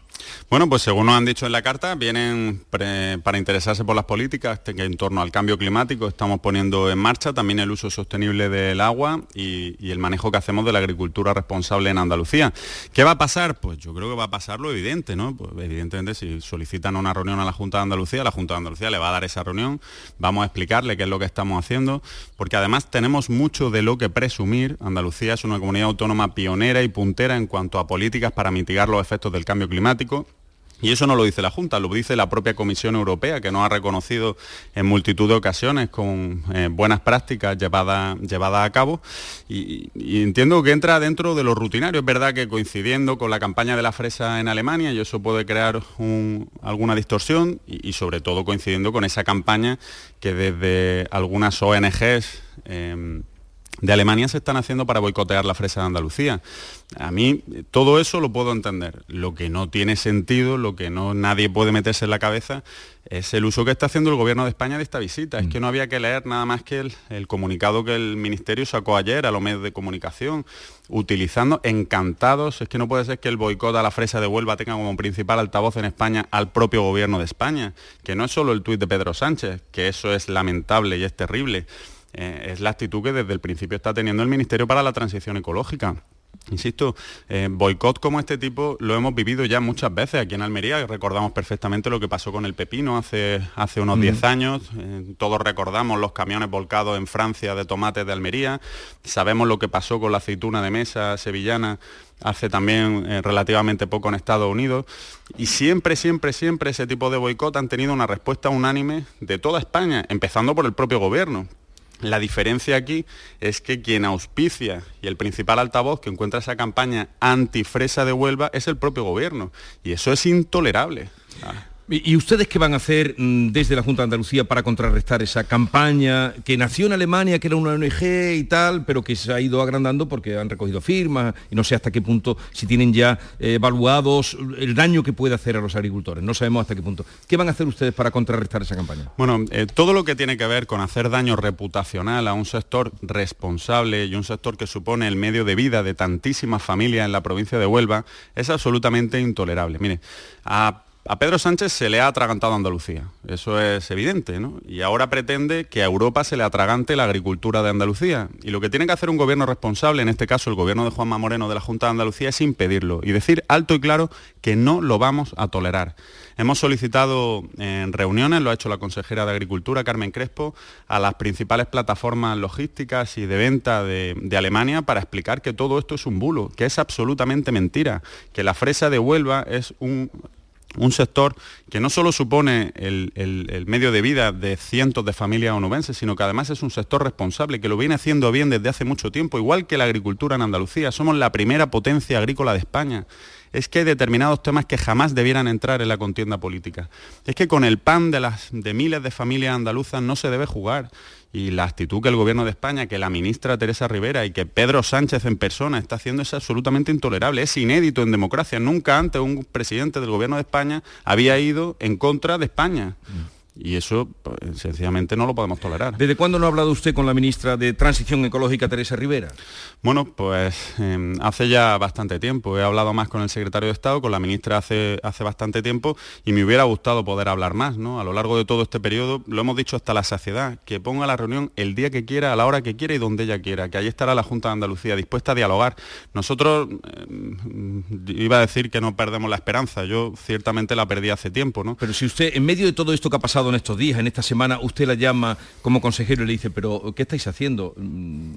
Bueno, pues según nos han dicho en la carta, vienen para interesarse por las políticas que en torno al cambio climático estamos poniendo en marcha, también el uso sostenible del agua y, el manejo que hacemos de la agricultura responsable en Andalucía. ¿Qué va a pasar? Pues yo creo que va a pasar lo evidente, ¿no? Pues evidentemente si solicitan una reunión a la Junta de Andalucía, la Junta de Andalucía le va a dar esa reunión, vamos a explicarle qué es lo que estamos haciendo, porque además tenemos mucho de lo que presumir. Andalucía es una comunidad autónoma pionera y puntera en cuanto a políticas para mitigar los efectos del cambio climático y eso no lo dice la Junta, lo dice la propia Comisión Europea, que nos ha reconocido en multitud de ocasiones con eh, buenas prácticas llevadas llevada a cabo. Y, entiendo que entra dentro de lo rutinario. Es verdad que coincidiendo con la campaña de la fresa en Alemania, y eso puede crear alguna distorsión, y, sobre todo coincidiendo con esa campaña que desde algunas ONGs... Em, de Alemania se están haciendo para boicotear la fresa de Andalucía. A mí todo eso lo puedo entender. Lo que no tiene sentido, lo que no nadie puede meterse en la cabeza, es el uso que está haciendo el gobierno de España de esta visita. Es mm. que no había que leer nada más que el, comunicado que el ministerio sacó ayer a los medios de comunicación, utilizando encantados. Es que no puede ser que el boicot a la fresa de Huelva tenga como principal altavoz en España al propio gobierno de España, que no es solo el tuit de Pedro Sánchez, que eso es lamentable y es terrible eh, es la actitud que desde el principio está teniendo el Ministerio para la Transición Ecológica. Insisto, eh, boicot como este tipo lo hemos vivido ya muchas veces aquí en Almería. Recordamos perfectamente lo que pasó con el pepino hace, hace unos 10 años. Eh, todos recordamos los camiones volcados en Francia de tomates de Almería. Sabemos lo que pasó con la aceituna de mesa sevillana hace también relativamente poco en Estados Unidos. Y siempre, siempre, siempre ese tipo de boicot han tenido una respuesta unánime de toda España, empezando por el propio gobierno. La diferencia aquí es que quien auspicia y el principal altavoz que encuentra esa campaña antifresa de Huelva es el propio gobierno. Y eso es intolerable. Ah. ¿Y ustedes qué van a hacer mm, desde la Junta de Andalucía para contrarrestar esa campaña que nació en Alemania, que era una ONG y tal, pero que se ha ido agrandando porque han recogido firmas y no sé hasta qué punto, si tienen ya eh, evaluados el daño que puede hacer a los agricultores? No sabemos hasta qué punto. ¿Qué van a hacer ustedes para contrarrestar esa campaña? Bueno, eh, todo lo que tiene que ver con hacer daño reputacional a un sector responsable y un sector que supone el medio de vida de tantísimas familias en la provincia de Huelva es absolutamente intolerable. Mire, a a Pedro Sánchez se le ha atragantado Andalucía, eso es evidente, ¿no? Y ahora pretende que a Europa se le atragante la agricultura de Andalucía. Y lo que tiene que hacer un gobierno responsable, en este caso el gobierno de Juanma Moreno de la Junta de Andalucía, es impedirlo y decir alto y claro que no lo vamos a tolerar. Hemos solicitado en reuniones, lo ha hecho la consejera de Agricultura, Carmen Crespo, a las principales plataformas logísticas y de venta de, de Alemania para explicar que todo esto es un bulo, que es absolutamente mentira, que la fresa de Huelva es un un sector que no solo supone el, medio de vida de cientos de familias onubenses, sino que además es un sector responsable, que lo viene haciendo bien desde hace mucho tiempo, igual que la agricultura en Andalucía. Somos la primera potencia agrícola de España. Es que hay determinados temas que jamás debieran entrar en la contienda política. Es que con el pan de, las, de miles de familias andaluzas no se debe jugar y la actitud que el gobierno de España, que la ministra Teresa Rivera y que Pedro Sánchez en persona está haciendo es absolutamente intolerable, es inédito en democracia. Nunca antes un presidente del gobierno de España había ido en contra de España. Y eso, pues, sencillamente, no lo podemos tolerar. ¿Desde cuándo no ha hablado usted con la ministra de Transición Ecológica, Teresa Rivera? Bueno, pues em, hace ya bastante tiempo. He hablado más con el secretario de Estado, con la ministra hace, hace bastante tiempo, y me hubiera gustado poder hablar más, ¿no? A lo largo de todo este periodo, lo hemos dicho hasta la saciedad, que ponga la reunión el día que quiera, a la hora que quiera y donde ella quiera, que allí estará la Junta de Andalucía dispuesta a dialogar. Nosotros, em, iba a decir que no perdemos la esperanza, yo ciertamente la perdí hace tiempo, ¿no? Pero si usted, en medio de todo esto que ha pasado en estos días, en esta semana, usted la llama como consejero y le dice, pero ¿qué estáis haciendo? Mm,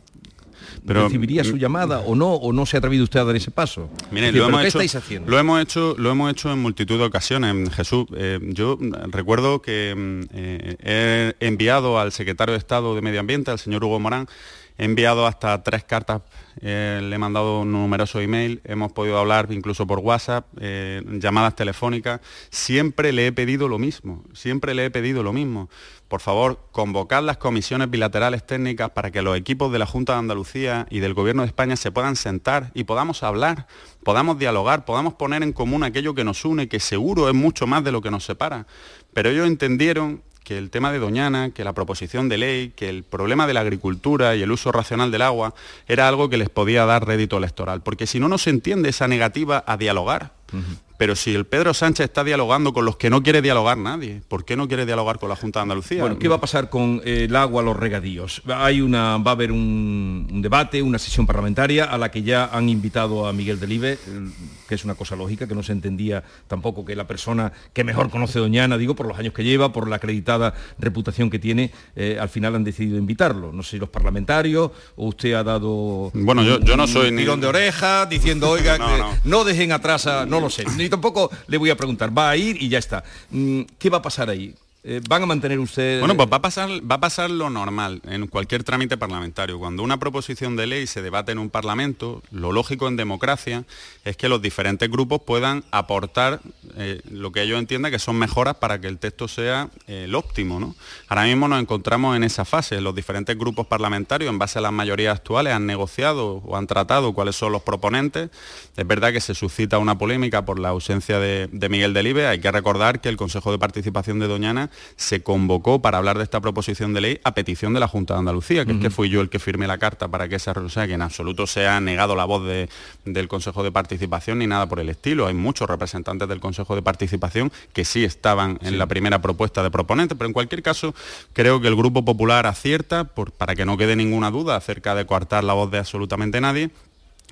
pero, ¿Recibiría su mm, llamada o no? ¿O no se ha atrevido usted a dar ese paso? Mire, lo, hemos hecho, haciendo? lo hemos hecho, lo hemos hecho en multitud de ocasiones, Jesús. Eh, yo recuerdo que mm, eh, he enviado al secretario de Estado de Medio Ambiente, al señor Hugo Morán, He enviado hasta tres cartas, eh, le he mandado numerosos email, hemos podido hablar incluso por WhatsApp, eh, llamadas telefónicas. Siempre le he pedido lo mismo, siempre le he pedido lo mismo. Por favor, convocar las comisiones bilaterales técnicas para que los equipos de la Junta de Andalucía y del Gobierno de España se puedan sentar y podamos hablar, podamos dialogar, podamos poner en común aquello que nos une, que seguro es mucho más de lo que nos separa. Pero ellos entendieron que el tema de Doñana, que la proposición de ley, que el problema de la agricultura y el uso racional del agua era algo que les podía dar rédito electoral. Porque si no, no se entiende esa negativa a dialogar. Pero si el Pedro Sánchez está dialogando con los que no quiere dialogar nadie, ¿por qué no quiere dialogar con la Junta de Andalucía? Bueno, ¿qué va a pasar con el agua, los regadíos? Hay una, va a haber un, un debate, una sesión parlamentaria a la que ya han invitado a Miguel Delive, que es una cosa lógica, que no se entendía tampoco que la persona que mejor conoce Doñana, digo, por los años que lleva, por la acreditada reputación que tiene, eh, al final han decidido invitarlo. No sé si los parlamentarios o usted ha dado bueno, yo, yo no soy un ni tirón de oreja diciendo, [laughs] oiga, No, no. no dejen atrás a... No lo sé. Ni tampoco le voy a preguntar. Va a ir y ya está. Mm, ¿Qué va a pasar ahí? Eh, ¿Van a mantener ustedes...? Bueno, pues va a, pasar, va a pasar lo normal en cualquier trámite parlamentario. Cuando una proposición de ley se debate en un parlamento, lo lógico en democracia es que los diferentes grupos puedan aportar eh, lo que ellos entiendan que son mejoras para que el texto sea eh, el óptimo. ¿no? Ahora mismo nos encontramos en esa fase. Los diferentes grupos parlamentarios, en base a las mayorías actuales, han negociado o han tratado cuáles son los proponentes. Es verdad que se suscita una polémica por la ausencia de, de Miguel Delibe. Hay que recordar que el Consejo de Participación de Doñana se convocó para hablar de esta proposición de ley a petición de la Junta de Andalucía, que es que fui yo el que firmé la carta para que esa sea, que en absoluto se ha negado la voz de- del Consejo de Participación ni nada por el estilo. Hay muchos representantes del Consejo de Participación que sí estaban en la primera propuesta de proponente, pero en cualquier caso creo que el Grupo Popular acierta por- para que no quede ninguna duda acerca de coartar la voz de absolutamente nadie.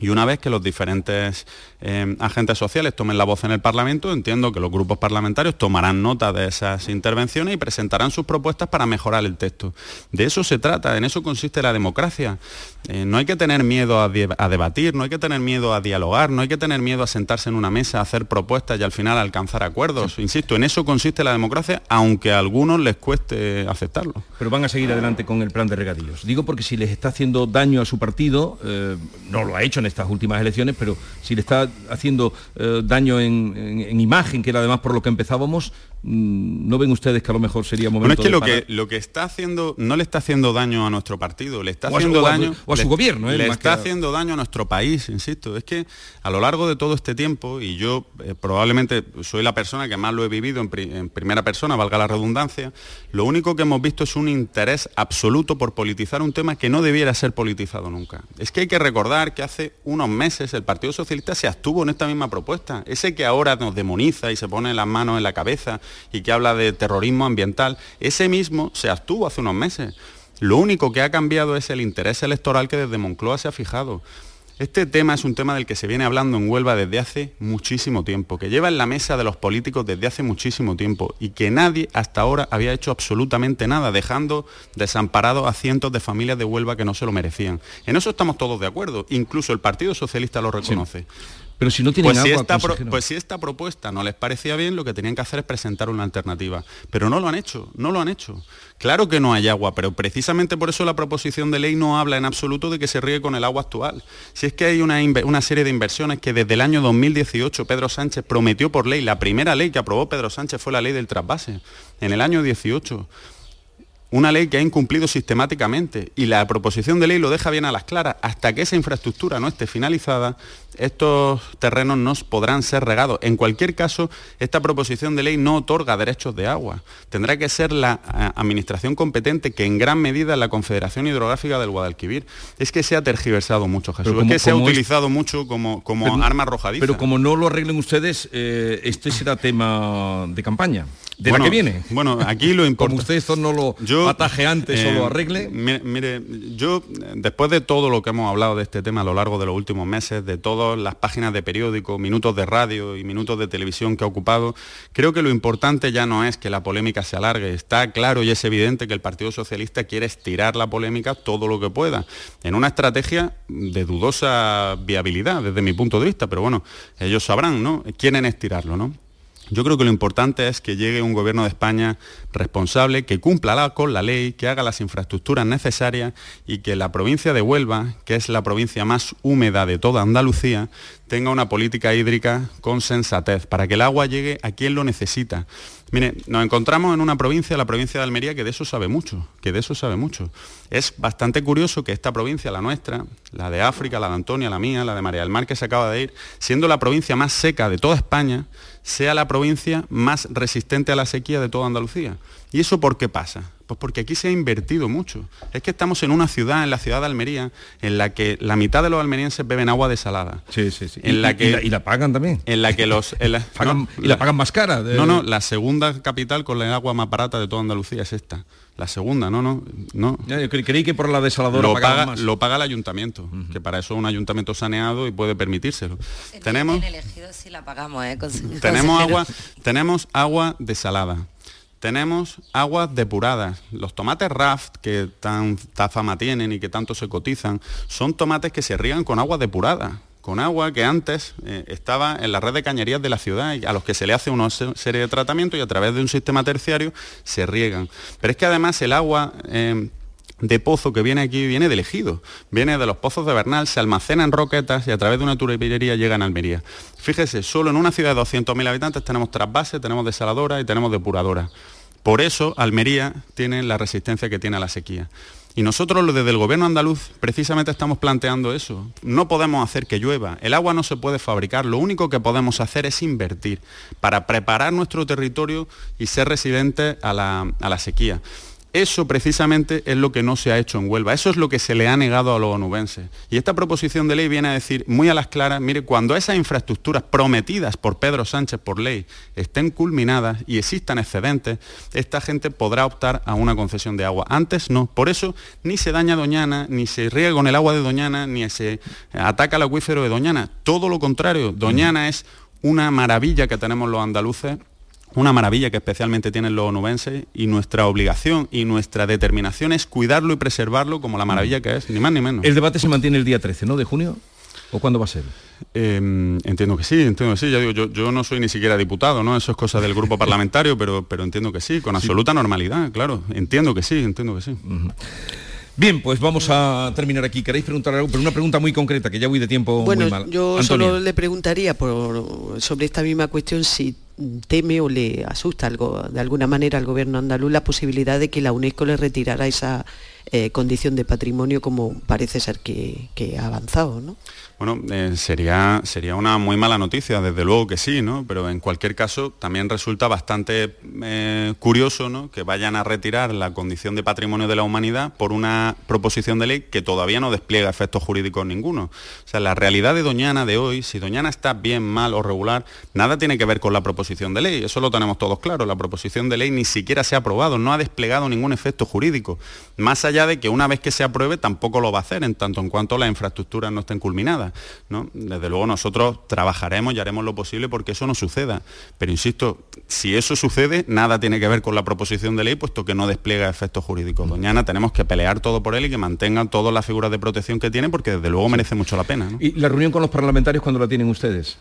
Y una vez que los diferentes eh, agentes sociales tomen la voz en el Parlamento, entiendo que los grupos parlamentarios tomarán nota de esas intervenciones y presentarán sus propuestas para mejorar el texto. De eso se trata, en eso consiste la democracia. Eh, no hay que tener miedo a, debatir, no hay que tener miedo a dialogar, no hay que tener miedo a sentarse en una mesa, a hacer propuestas y al final alcanzar acuerdos. Insisto, en eso consiste la democracia, aunque a algunos les cueste aceptarlo. pero van a seguir adelante con el plan de regadíos. Digo porque si les está haciendo daño a su partido, eh, no lo ha hecho en estas últimas elecciones, pero si le está haciendo eh, daño en, en- en imagen, que era además por lo que empezábamos, ¿no ven ustedes que a lo mejor sería Bueno, momento es que de lo, parar? que lo que está haciendo no le está haciendo daño a nuestro partido, le está O a su- haciendo daño o a su le- gobierno, ¿eh? le está que haciendo daño a nuestro país, insisto. Es que a lo largo de todo este tiempo y yo eh, probablemente soy la persona que más lo he vivido en, pri- en primera persona, valga la redundancia. Lo único que hemos visto es un interés absoluto por politizar un tema que no debiera ser politizado nunca. Es que hay que recordar que hace unos meses el Partido Socialista se abstuvo en esta misma propuesta. Ese que ahora nos demoniza y se pone las manos en la cabeza y que habla de terrorismo ambiental, ese mismo se abstuvo hace unos meses. Lo único que ha cambiado es el interés electoral que desde Moncloa se ha fijado. Este tema es un tema del que se viene hablando en Huelva desde hace muchísimo tiempo, que lleva en la mesa de los políticos desde hace muchísimo tiempo y que nadie hasta ahora había hecho absolutamente nada, dejando desamparados a cientos de familias de Huelva que no se lo merecían. En eso estamos todos de acuerdo, incluso el Partido Socialista lo reconoce. Pero si no tienen Pues si, agua, esta pro- consejero. pues si esta propuesta no les parecía bien, lo que tenían que hacer es presentar una alternativa. Pero no lo han hecho, no lo han hecho. Claro que no hay agua, pero precisamente por eso la proposición de ley no habla en absoluto de que se riegue con el agua actual. Si es que hay una, una serie de inversiones que desde el año 2018 Pedro Sánchez prometió por ley, la primera ley que aprobó Pedro Sánchez fue la ley del trasvase, en el año 18 una ley que ha incumplido sistemáticamente y la proposición de ley lo deja bien a las claras. Hasta que esa infraestructura no esté finalizada, estos terrenos no podrán ser regados. En cualquier caso, esta proposición de ley no otorga derechos de agua. Tendrá que ser la eh, administración competente, que en gran medida es la Confederación Hidrográfica del Guadalquivir. Es que se ha tergiversado mucho, Jesús. Es que se ha es- utilizado mucho como, como Pero- arma arrojadiza. Pero como no lo arreglen ustedes, eh, este será tema de campaña. De Bueno, la que viene. Bueno, aquí lo importante. [laughs] Como usted esto no lo ataje antes o eh, lo arregle. Mire, mire, yo eh, después de todo lo que hemos hablado de este tema a lo largo de los últimos meses, de las páginas de periódico, minutos de radio y minutos de televisión que ha ocupado, creo que lo importante ya no es que la polémica se alargue. Está claro y es evidente que el Partido Socialista quiere estirar la polémica todo lo que pueda, en una estrategia de dudosa viabilidad desde mi punto de vista, pero bueno, ellos sabrán, ¿no? Quieren estirarlo, ¿no? Yo creo que lo importante es que llegue un gobierno de España responsable, que cumpla la, con la ley, que haga las infraestructuras necesarias y que la provincia de Huelva, que es la provincia más húmeda de toda Andalucía, tenga una política hídrica con sensatez, para que el agua llegue a quien lo necesita. Mire, nos encontramos en una provincia, la provincia de Almería, que de eso sabe mucho, que de eso sabe mucho. Es bastante curioso que esta provincia, la nuestra, la de África, la de Antonia, la mía, la de María del Mar, que se acaba de ir, siendo la provincia más seca de toda España, sea la provincia más resistente a la sequía de toda Andalucía. ¿Y eso por qué pasa? Pues porque aquí se ha invertido mucho. Es que estamos en una ciudad, en la ciudad de Almería, en la que la mitad de los almerienses beben agua desalada. Sí, sí, sí. En y, la que, y, la, pagan también. En la que los... La, [laughs] pagan, no, y la pagan más cara. De... No, no, la segunda capital con el agua más barata de toda Andalucía es esta. La segunda, no, no, no. Ya, yo cre creí que por la desaladora lo paga, más. lo paga el ayuntamiento, uh -huh. que para eso es un ayuntamiento saneado y puede permitírselo. En tenemos en el ejido sí la pagamos, ¿eh? tenemos agua, tenemos agua desalada. Tenemos aguas depuradas. Los tomates raft, que tanta fama tienen y que tanto se cotizan, son tomates que se riegan con agua depurada con agua que antes eh, estaba en la red de cañerías de la ciudad y a los que se le hace una serie de tratamientos y a través de un sistema terciario se riegan. Pero es que además el agua eh, de pozo que viene aquí viene del ejido, viene de los pozos de Bernal, se almacena en roquetas y a través de una turbinería llega a Almería. Fíjese, solo en una ciudad de 200.000 habitantes tenemos trasvase, tenemos desaladora y tenemos depuradora. Por eso Almería tiene la resistencia que tiene a la sequía. Y nosotros desde el gobierno andaluz precisamente estamos planteando eso. No podemos hacer que llueva, el agua no se puede fabricar, lo único que podemos hacer es invertir para preparar nuestro territorio y ser residentes a la, a la sequía. Eso precisamente es lo que no se ha hecho en Huelva, eso es lo que se le ha negado a los onubenses. Y esta proposición de ley viene a decir muy a las claras, mire, cuando esas infraestructuras prometidas por Pedro Sánchez por ley estén culminadas y existan excedentes, esta gente podrá optar a una concesión de agua. Antes no, por eso ni se daña Doñana, ni se riega con el agua de Doñana, ni se ataca el acuífero de Doñana. Todo lo contrario, Doñana es una maravilla que tenemos los andaluces una maravilla que especialmente tienen los onubenses y nuestra obligación y nuestra determinación es cuidarlo y preservarlo como la maravilla que es, ni más ni menos. El debate se mantiene el día 13, ¿no? De junio. ¿O cuándo va a ser? Eh, entiendo que sí, entiendo que sí. Ya digo, yo, yo, no soy ni siquiera diputado, ¿no? Eso es cosa del grupo [laughs] parlamentario, pero, pero entiendo que sí, con absoluta sí. normalidad, claro. Entiendo que sí, entiendo que sí. Uh -huh. Bien, pues vamos a terminar aquí. ¿Queréis preguntar algo? Pero una pregunta muy concreta, que ya voy de tiempo bueno, muy mal. Yo solo le preguntaría por, sobre esta misma cuestión si teme o le asusta algo, de alguna manera al gobierno andaluz la posibilidad de que la UNESCO le retirara esa eh, condición de patrimonio como parece ser que, que ha avanzado, ¿no? Bueno, eh, sería, sería una muy mala noticia, desde luego que sí, ¿no? Pero en cualquier caso también resulta bastante eh, curioso ¿no? que vayan a retirar la condición de patrimonio de la humanidad por una proposición de ley que todavía no despliega efectos jurídicos ninguno. O sea, la realidad de Doñana de hoy, si Doñana está bien, mal o regular, nada tiene que ver con la proposición de ley. Eso lo tenemos todos claro. La proposición de ley ni siquiera se ha aprobado, no ha desplegado ningún efecto jurídico. Más allá de que una vez que se apruebe tampoco lo va a hacer, en tanto en cuanto las infraestructuras no estén culminadas. ¿No? Desde luego nosotros trabajaremos y haremos lo posible porque eso no suceda. Pero insisto, si eso sucede, nada tiene que ver con la proposición de ley, puesto que no despliega efectos jurídicos. Doñana tenemos que pelear todo por él y que mantengan todas las figuras de protección que tiene, porque desde luego merece mucho la pena. ¿no? ¿Y la reunión con los parlamentarios cuándo la tienen ustedes?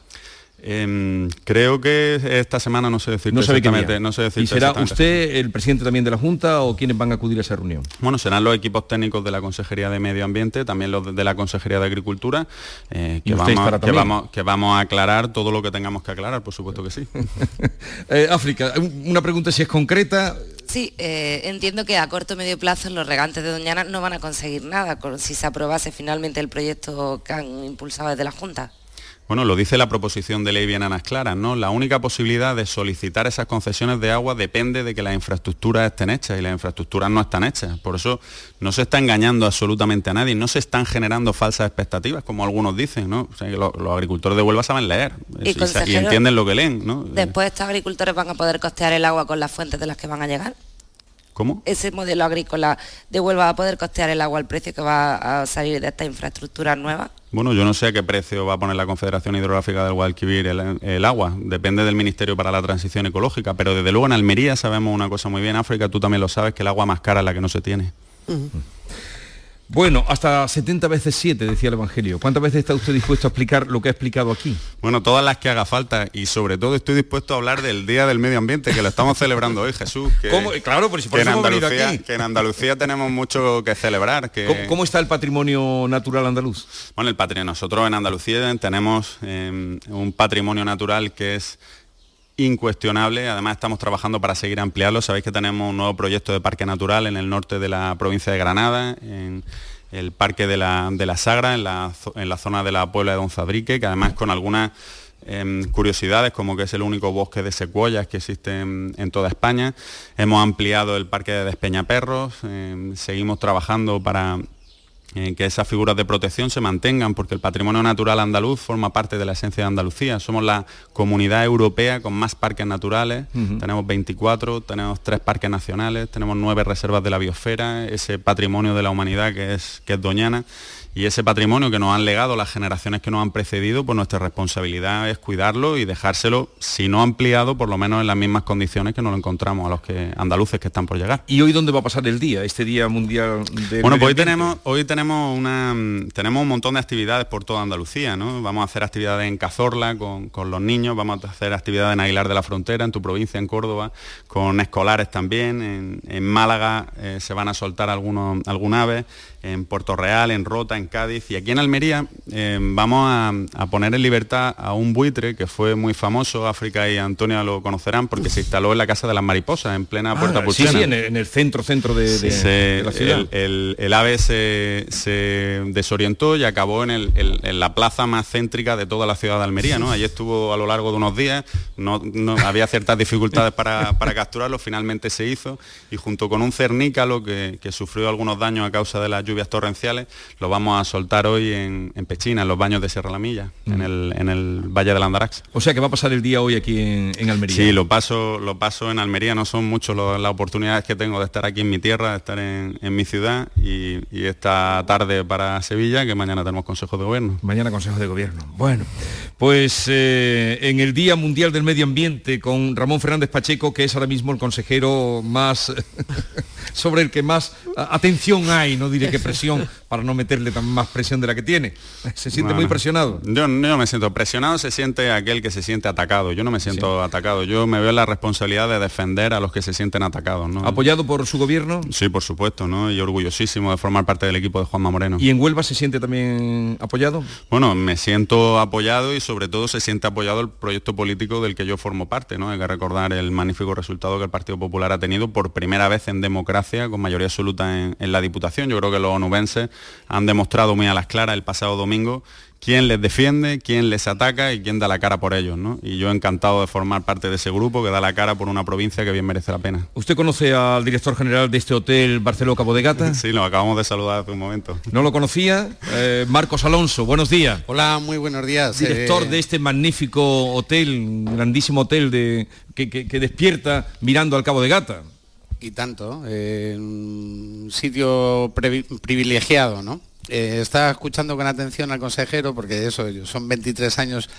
Eh, creo que esta semana no sé decirte no sabe exactamente. No sé decirte ¿Y será usted el presidente también de la Junta o quiénes van a acudir a esa reunión? Bueno, serán los equipos técnicos de la Consejería de Medio Ambiente, también los de la Consejería de Agricultura, eh, que, vamos, que, vamos, que vamos a aclarar todo lo que tengamos que aclarar, por supuesto que sí. [laughs] eh, África, una pregunta si es concreta. Sí, eh, entiendo que a corto o medio plazo los regantes de Doñana no van a conseguir nada con, si se aprobase finalmente el proyecto que han impulsado desde la Junta. Bueno, lo dice la proposición de ley bien a las claras, ¿no? La única posibilidad de solicitar esas concesiones de agua depende de que las infraestructuras estén hechas y las infraestructuras no están hechas. Por eso no se está engañando absolutamente a nadie, no se están generando falsas expectativas, como algunos dicen, ¿no? O sea, que los, los, agricultores de Huelva saben leer y, y, y entienden lo que leen, ¿no? Después estos agricultores van a poder costear el agua con las fuentes de las que van a llegar. ¿Cómo? Ese modelo agrícola de Huelva va a poder costear el agua al precio que va a salir de esta infraestructura nueva. Bueno, yo no sé a qué precio va a poner la Confederación Hidrográfica del Guadalquivir el, el, agua, depende del Ministerio para la Transición Ecológica, pero desde luego en Almería sabemos una cosa muy bien, África, tú también lo sabes, que el agua más cara es la que no se tiene. Uh -huh. Bueno, hasta 70 veces 7, decía el Evangelio. ¿Cuántas veces está usted dispuesto a explicar lo que ha explicado aquí? Bueno, todas las que haga falta y sobre todo estoy dispuesto a hablar del Día del Medio Ambiente, que lo estamos celebrando hoy, Jesús. Que, ¿Cómo? Claro, por, si por que en, eso Andalucía, aquí. que en Andalucía tenemos mucho que celebrar. Que, ¿Cómo, cómo está el patrimonio natural andaluz? Bueno, el patrimonio. Nosotros en Andalucía tenemos eh, un patrimonio natural que es incuestionable. Además estamos trabajando para seguir ampliarlo. Sabéis que tenemos un nuevo proyecto de parque natural en el norte de la provincia de Granada, en el parque de la, de la Sagra, en la, en la zona de la Puebla de Don Zadrique, que además con algunas em, curiosidades, como que es el único bosque de secuoyas que existe en, en toda España. Hemos ampliado el parque de Despeñaperros, em, seguimos trabajando para eh, que esas figuras de protección se mantengan, porque el patrimonio natural andaluz forma parte de la esencia de Andalucía. Somos la comunidad europea con más parques naturales, tenemos 24, tenemos tres parques nacionales, tenemos nueve reservas de la biosfera, ese patrimonio de la humanidad que es, que es Doñana. Y ese patrimonio que nos han legado las generaciones que nos han precedido, pues nuestra responsabilidad es cuidarlo y dejárselo, si no ampliado, por lo menos en las mismas condiciones que nos lo encontramos a los que, andaluces que están por llegar. ¿Y hoy dónde va a pasar el día, este Día Mundial del Bueno, pues hoy tenemos, hoy tenemos, una, tenemos un montón de actividades por toda Andalucía, ¿no? Vamos a hacer actividades en Cazorla con, con los niños, vamos a hacer actividades en Aguilar de la Frontera, en tu provincia, en Córdoba, con escolares también, en, en Málaga eh, se van a soltar algunos, algún ave, en Puerto Real, en Rota, en Cádiz y aquí en Almería eh, vamos a, a poner en libertad a un buitre que fue muy famoso, África y Antonia lo conocerán porque se instaló en la Casa de las Mariposas, en plena Puerta Ah, sí, Pulsena. sí, en el, en el centro, centro de, de- Se- de la ciudad. el, el- el ave se, se desorientó y acabó en, en la plaza más céntrica de toda la ciudad de Almería. ¿no? Allí estuvo a lo largo de unos días, no, no- había ciertas dificultades para, para capturarlo, finalmente se hizo y junto con un cernícalo que, que sufrió algunos daños a causa de las lluvias torrenciales, lo vamos a soltar hoy en, en Pechina, en los baños de Sierra La Milla, en, el, en el Valle del Andarax. O sea que va a pasar el día hoy aquí en, en Almería. Sí, lo paso, lo paso en Almería, no son muchas las oportunidades que tengo de estar aquí en mi tierra, de estar en, mi ciudad y, y esta tarde para Sevilla, que mañana tenemos Consejo de Gobierno. Mañana Consejo de Gobierno. Bueno, pues eh, en el Día Mundial del Medio Ambiente con Ramón Fernández Pacheco, que es ahora mismo el consejero más [laughs] sobre el que más atención hay, no diré que [laughs] presión, para no meterle tan más presión de la que tiene. Se siente muy presionado. Yo, yo no me siento presionado, se siente aquel que se siente atacado. Yo no me siento atacado. Yo me veo la responsabilidad de defender a los que se sienten atacados. ¿no? ¿Apoyado por su gobierno? Sí, por supuesto, ¿no? Y orgullosísimo de formar parte del equipo de Juanma Moreno. ¿Y en Huelva se siente también apoyado? Bueno, me siento apoyado y sobre todo se siente apoyado el proyecto político del que yo formo parte, ¿no? Hay que recordar el magnífico resultado que el Partido Popular ha tenido por primera vez en democracia con mayoría absoluta en, en la Diputación. Yo creo que los onubenses han demostrado muy a las claras el pasado domingo quién les defiende, quién les ataca y quién da la cara por ellos, ¿no? Y yo encantado de formar parte de ese grupo que da la cara por una provincia que bien merece la pena. ¿Usted conoce al director general de este hotel Barceló Cabo de Gata? [laughs] Sí, lo acabamos de saludar hace un momento. ¿No lo conocía? Eh, Marcos Alonso, buenos días. Hola, muy buenos días. Director Eh, de este magnífico hotel, grandísimo hotel de, que, que- que despierta mirando al Cabo de Gata. Y tanto, eh, un sitio privilegiado, ¿no? Eh, estaba escuchando con atención al consejero porque eso, son 23 años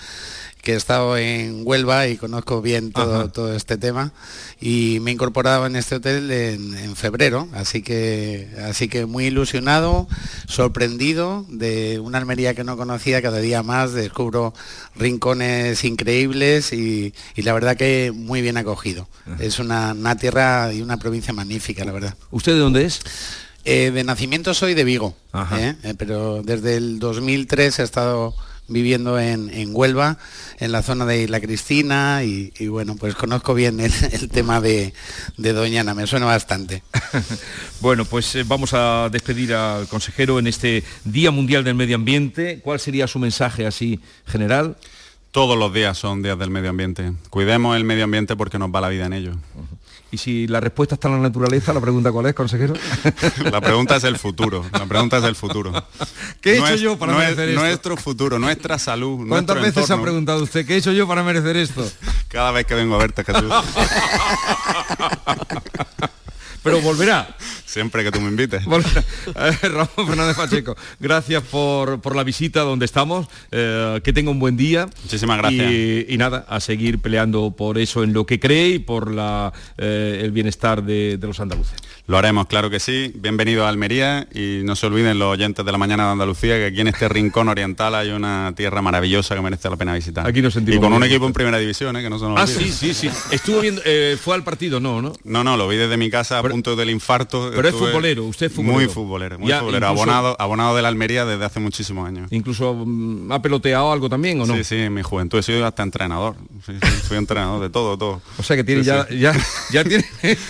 que he estado en Huelva y conozco bien todo, todo este tema y me he incorporado en este hotel en, en febrero, así que, así que muy ilusionado, sorprendido de una Almería que no conocía, cada día más descubro rincones increíbles y, y la verdad que muy bien acogido. Es una, una tierra y una provincia magnífica, la verdad. ¿Usted de dónde es? Eh, de nacimiento soy de Vigo. ¿eh? Eh, pero desde el 2003 he estado viviendo en, en Huelva, en la zona de Isla Cristina y, y bueno, pues conozco bien el, [laughs] el tema de, de Doñana, me suena bastante. [laughs] Bueno, pues eh, vamos a despedir al consejero en este Día Mundial del Medio Ambiente. ¿Cuál sería su mensaje así general? Todos los días son días del medio ambiente. Cuidemos el medio ambiente porque nos va la vida en ello. Y si la respuesta está en la naturaleza, la pregunta cuál es, consejero. [laughs] La pregunta es el futuro. La pregunta es el futuro. ¿Qué he hecho yo para merecer esto? Nuestro futuro, nuestra salud. ¿Cuántas veces ha entorno. preguntado usted qué he hecho yo para merecer esto? Cada vez que vengo a verte, Jesús. [laughs] Pero volverá. Siempre que tú me invites. Volverá. [laughs] Eh, Ramón Fernández Pacheco, gracias por, por la visita donde estamos. eh, que tenga un buen día. Muchísimas gracias. Y, y nada, a seguir peleando por eso en lo que cree y por la, eh, el bienestar de, de los andaluces. Lo haremos, claro que sí. Bienvenido a Almería y no se olviden los oyentes de la mañana de Andalucía que aquí en este rincón oriental hay una tierra maravillosa que merece la pena visitar. Aquí nos sentimos Y con un equipo en primera división, ¿eh? que no se nos Ah, sí, sí, sí. Estuvo viendo, eh, fue al partido, no, ¿no? No, no, lo vi desde mi casa a punto del infarto. pero es futbolero, usted es futbolero. Muy futbolero, muy Ya, futbolero. incluso- Abonado, abonado de la Almería desde hace muchísimos años. Incluso mm, ha peloteado algo también, ¿o no? Sí, sí, en mi juventud he sido hasta entrenador. Sí, sí, fui entrenador de todo, todo. O sea que tiene Sí, ya, ya, ya [laughs] tiene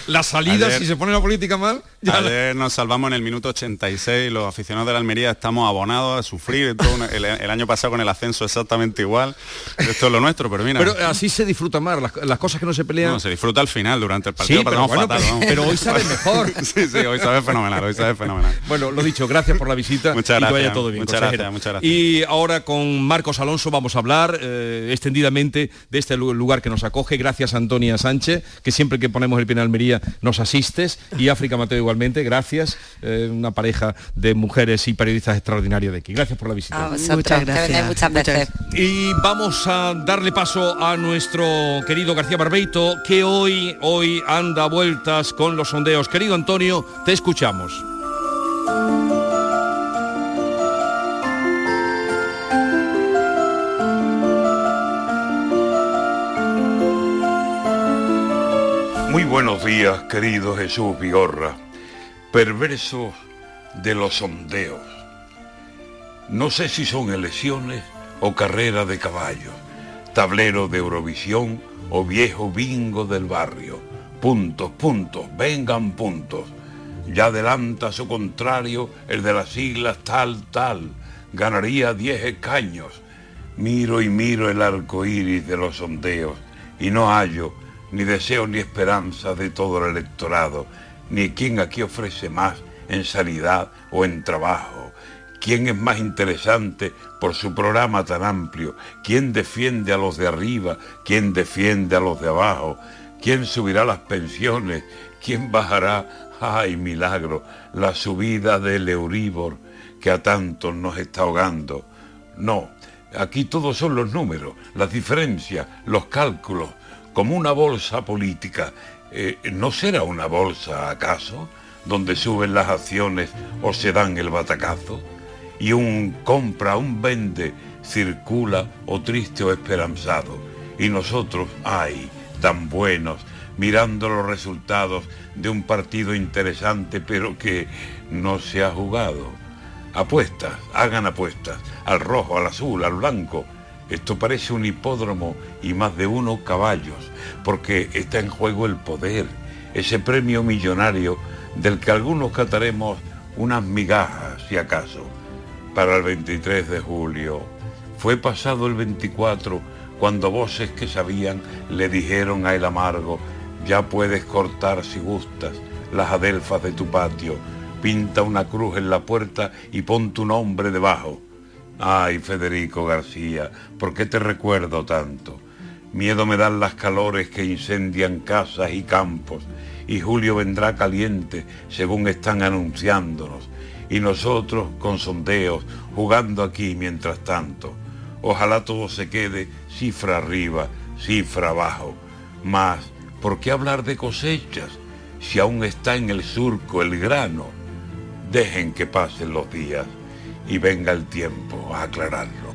la salida, Ayer- si se pone la política mal, ya la- [laughs] Ayer nos salvamos en el minuto 86, los aficionados de la Almería estamos abonados a sufrir todo una- el, el año pasado con el ascenso exactamente igual. Esto es lo nuestro, pero mira. Pero así se disfruta más, las, las cosas que no se pelean. no, se disfruta al final, durante el partido Sí, pero bueno, fatal, pero- hoy sabe mejor. [laughs] sí, sí, hoy sabe fenomenal, hoy sabe fenomenal. Bueno, lo dicho, gracias por la visita Muchas y que vaya gracias, todo bien. muchas gracias, muchas gracias. Y ahora con Marcos Alonso vamos a hablar eh, extendidamente de este lu- lugar que nos acoge. Gracias Antonia Sánchez, que siempre que ponemos el pie en Almería nos asistes. Y África Mateo igualmente, gracias. Eh, una pareja de mujeres y periodistas extraordinarios de aquí. Gracias por la visita. A vosotros, que vengáis muchas veces. Y vamos a darle paso a nuestro querido García Barbeito, que hoy, hoy anda a vueltas con los sondeos. Querido Antonio, te escuchamos. Muy buenos días, querido Jesús Vigorra, perverso de los sondeos. No sé si son elecciones o carrera de caballos, tablero de Eurovisión o viejo bingo del barrio. Puntos, puntos, vengan puntos. Ya adelanta su contrario el de las siglas tal, tal. Ganaría 10 escaños. Miro y miro el arco iris de los sondeos y no hallo ni deseo ni esperanza de todo el electorado, ni quién aquí ofrece más en sanidad o en trabajo, quién es más interesante por su programa tan amplio, quién defiende a los de arriba, quién defiende a los de abajo, quién subirá las pensiones, quién bajará, ay milagro, la subida del Euribor que a tantos nos está ahogando. No, aquí todos son los números, las diferencias, los cálculos, como una bolsa política. Eh, ¿No será una bolsa acaso donde suben las acciones o se dan el batacazo? Y un compra, un vende, circula o triste o esperanzado. Y nosotros, ay, tan buenos, mirando los resultados de un partido interesante pero que no se ha jugado. Apuestas, hagan apuestas, al rojo, al azul, al blanco. Esto parece un hipódromo y más de uno caballos, porque está en juego el poder, ese premio millonario del que algunos cataremos unas migajas, si acaso, para el 23 de julio. Fue pasado el 24 cuando voces que sabían le dijeron a el amargo, ya puedes cortar si gustas las adelfas de tu patio, pinta una cruz en la puerta y pon tu nombre debajo. Ay, Federico García, ¿por qué te recuerdo tanto? Miedo me dan las calores que incendian casas y campos, y Julio vendrá caliente, según están anunciándonos, y nosotros con sondeos, jugando aquí mientras tanto. Ojalá todo se quede cifra arriba, cifra abajo. Mas, ¿por qué hablar de cosechas si aún está en el surco el grano? Dejen que pasen los días y venga el tiempo a aclararlo.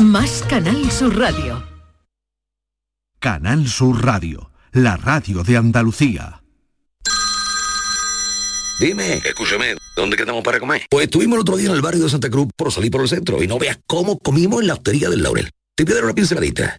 Más Canal Sur Radio. Canal Sur Radio, la radio de Andalucía. Dime, escúchame, ¿dónde quedamos para comer? Pues estuvimos el otro día en el barrio de Santa Cruz por salir por el centro y no veas cómo comimos en la hostería del Laurel. Te voy a dar una pinceladita.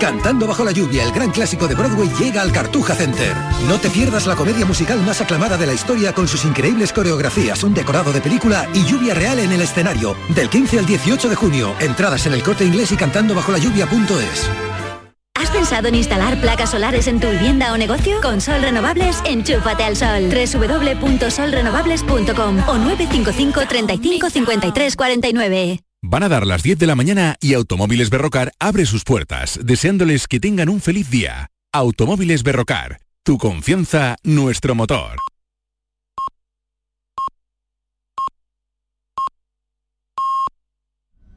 Cantando bajo la lluvia, el gran clásico de Broadway llega al Cartuja Center. No te pierdas la comedia musical más aclamada de la historia con sus increíbles coreografías, un decorado de película y lluvia real en el escenario. Del 15 al 18 de junio. Entradas en el corte inglés y cantando bajo la lluvia.es. ¿Has pensado en instalar placas solares en tu vivienda o negocio? Con Sol Renovables, enchúfate al sol. www.solrenovables.com o 955 35 53 49. Van a dar las 10 de la mañana y Automóviles Berrocar abre sus puertas, deseándoles que tengan un feliz día. Automóviles Berrocar, tu confianza, nuestro motor.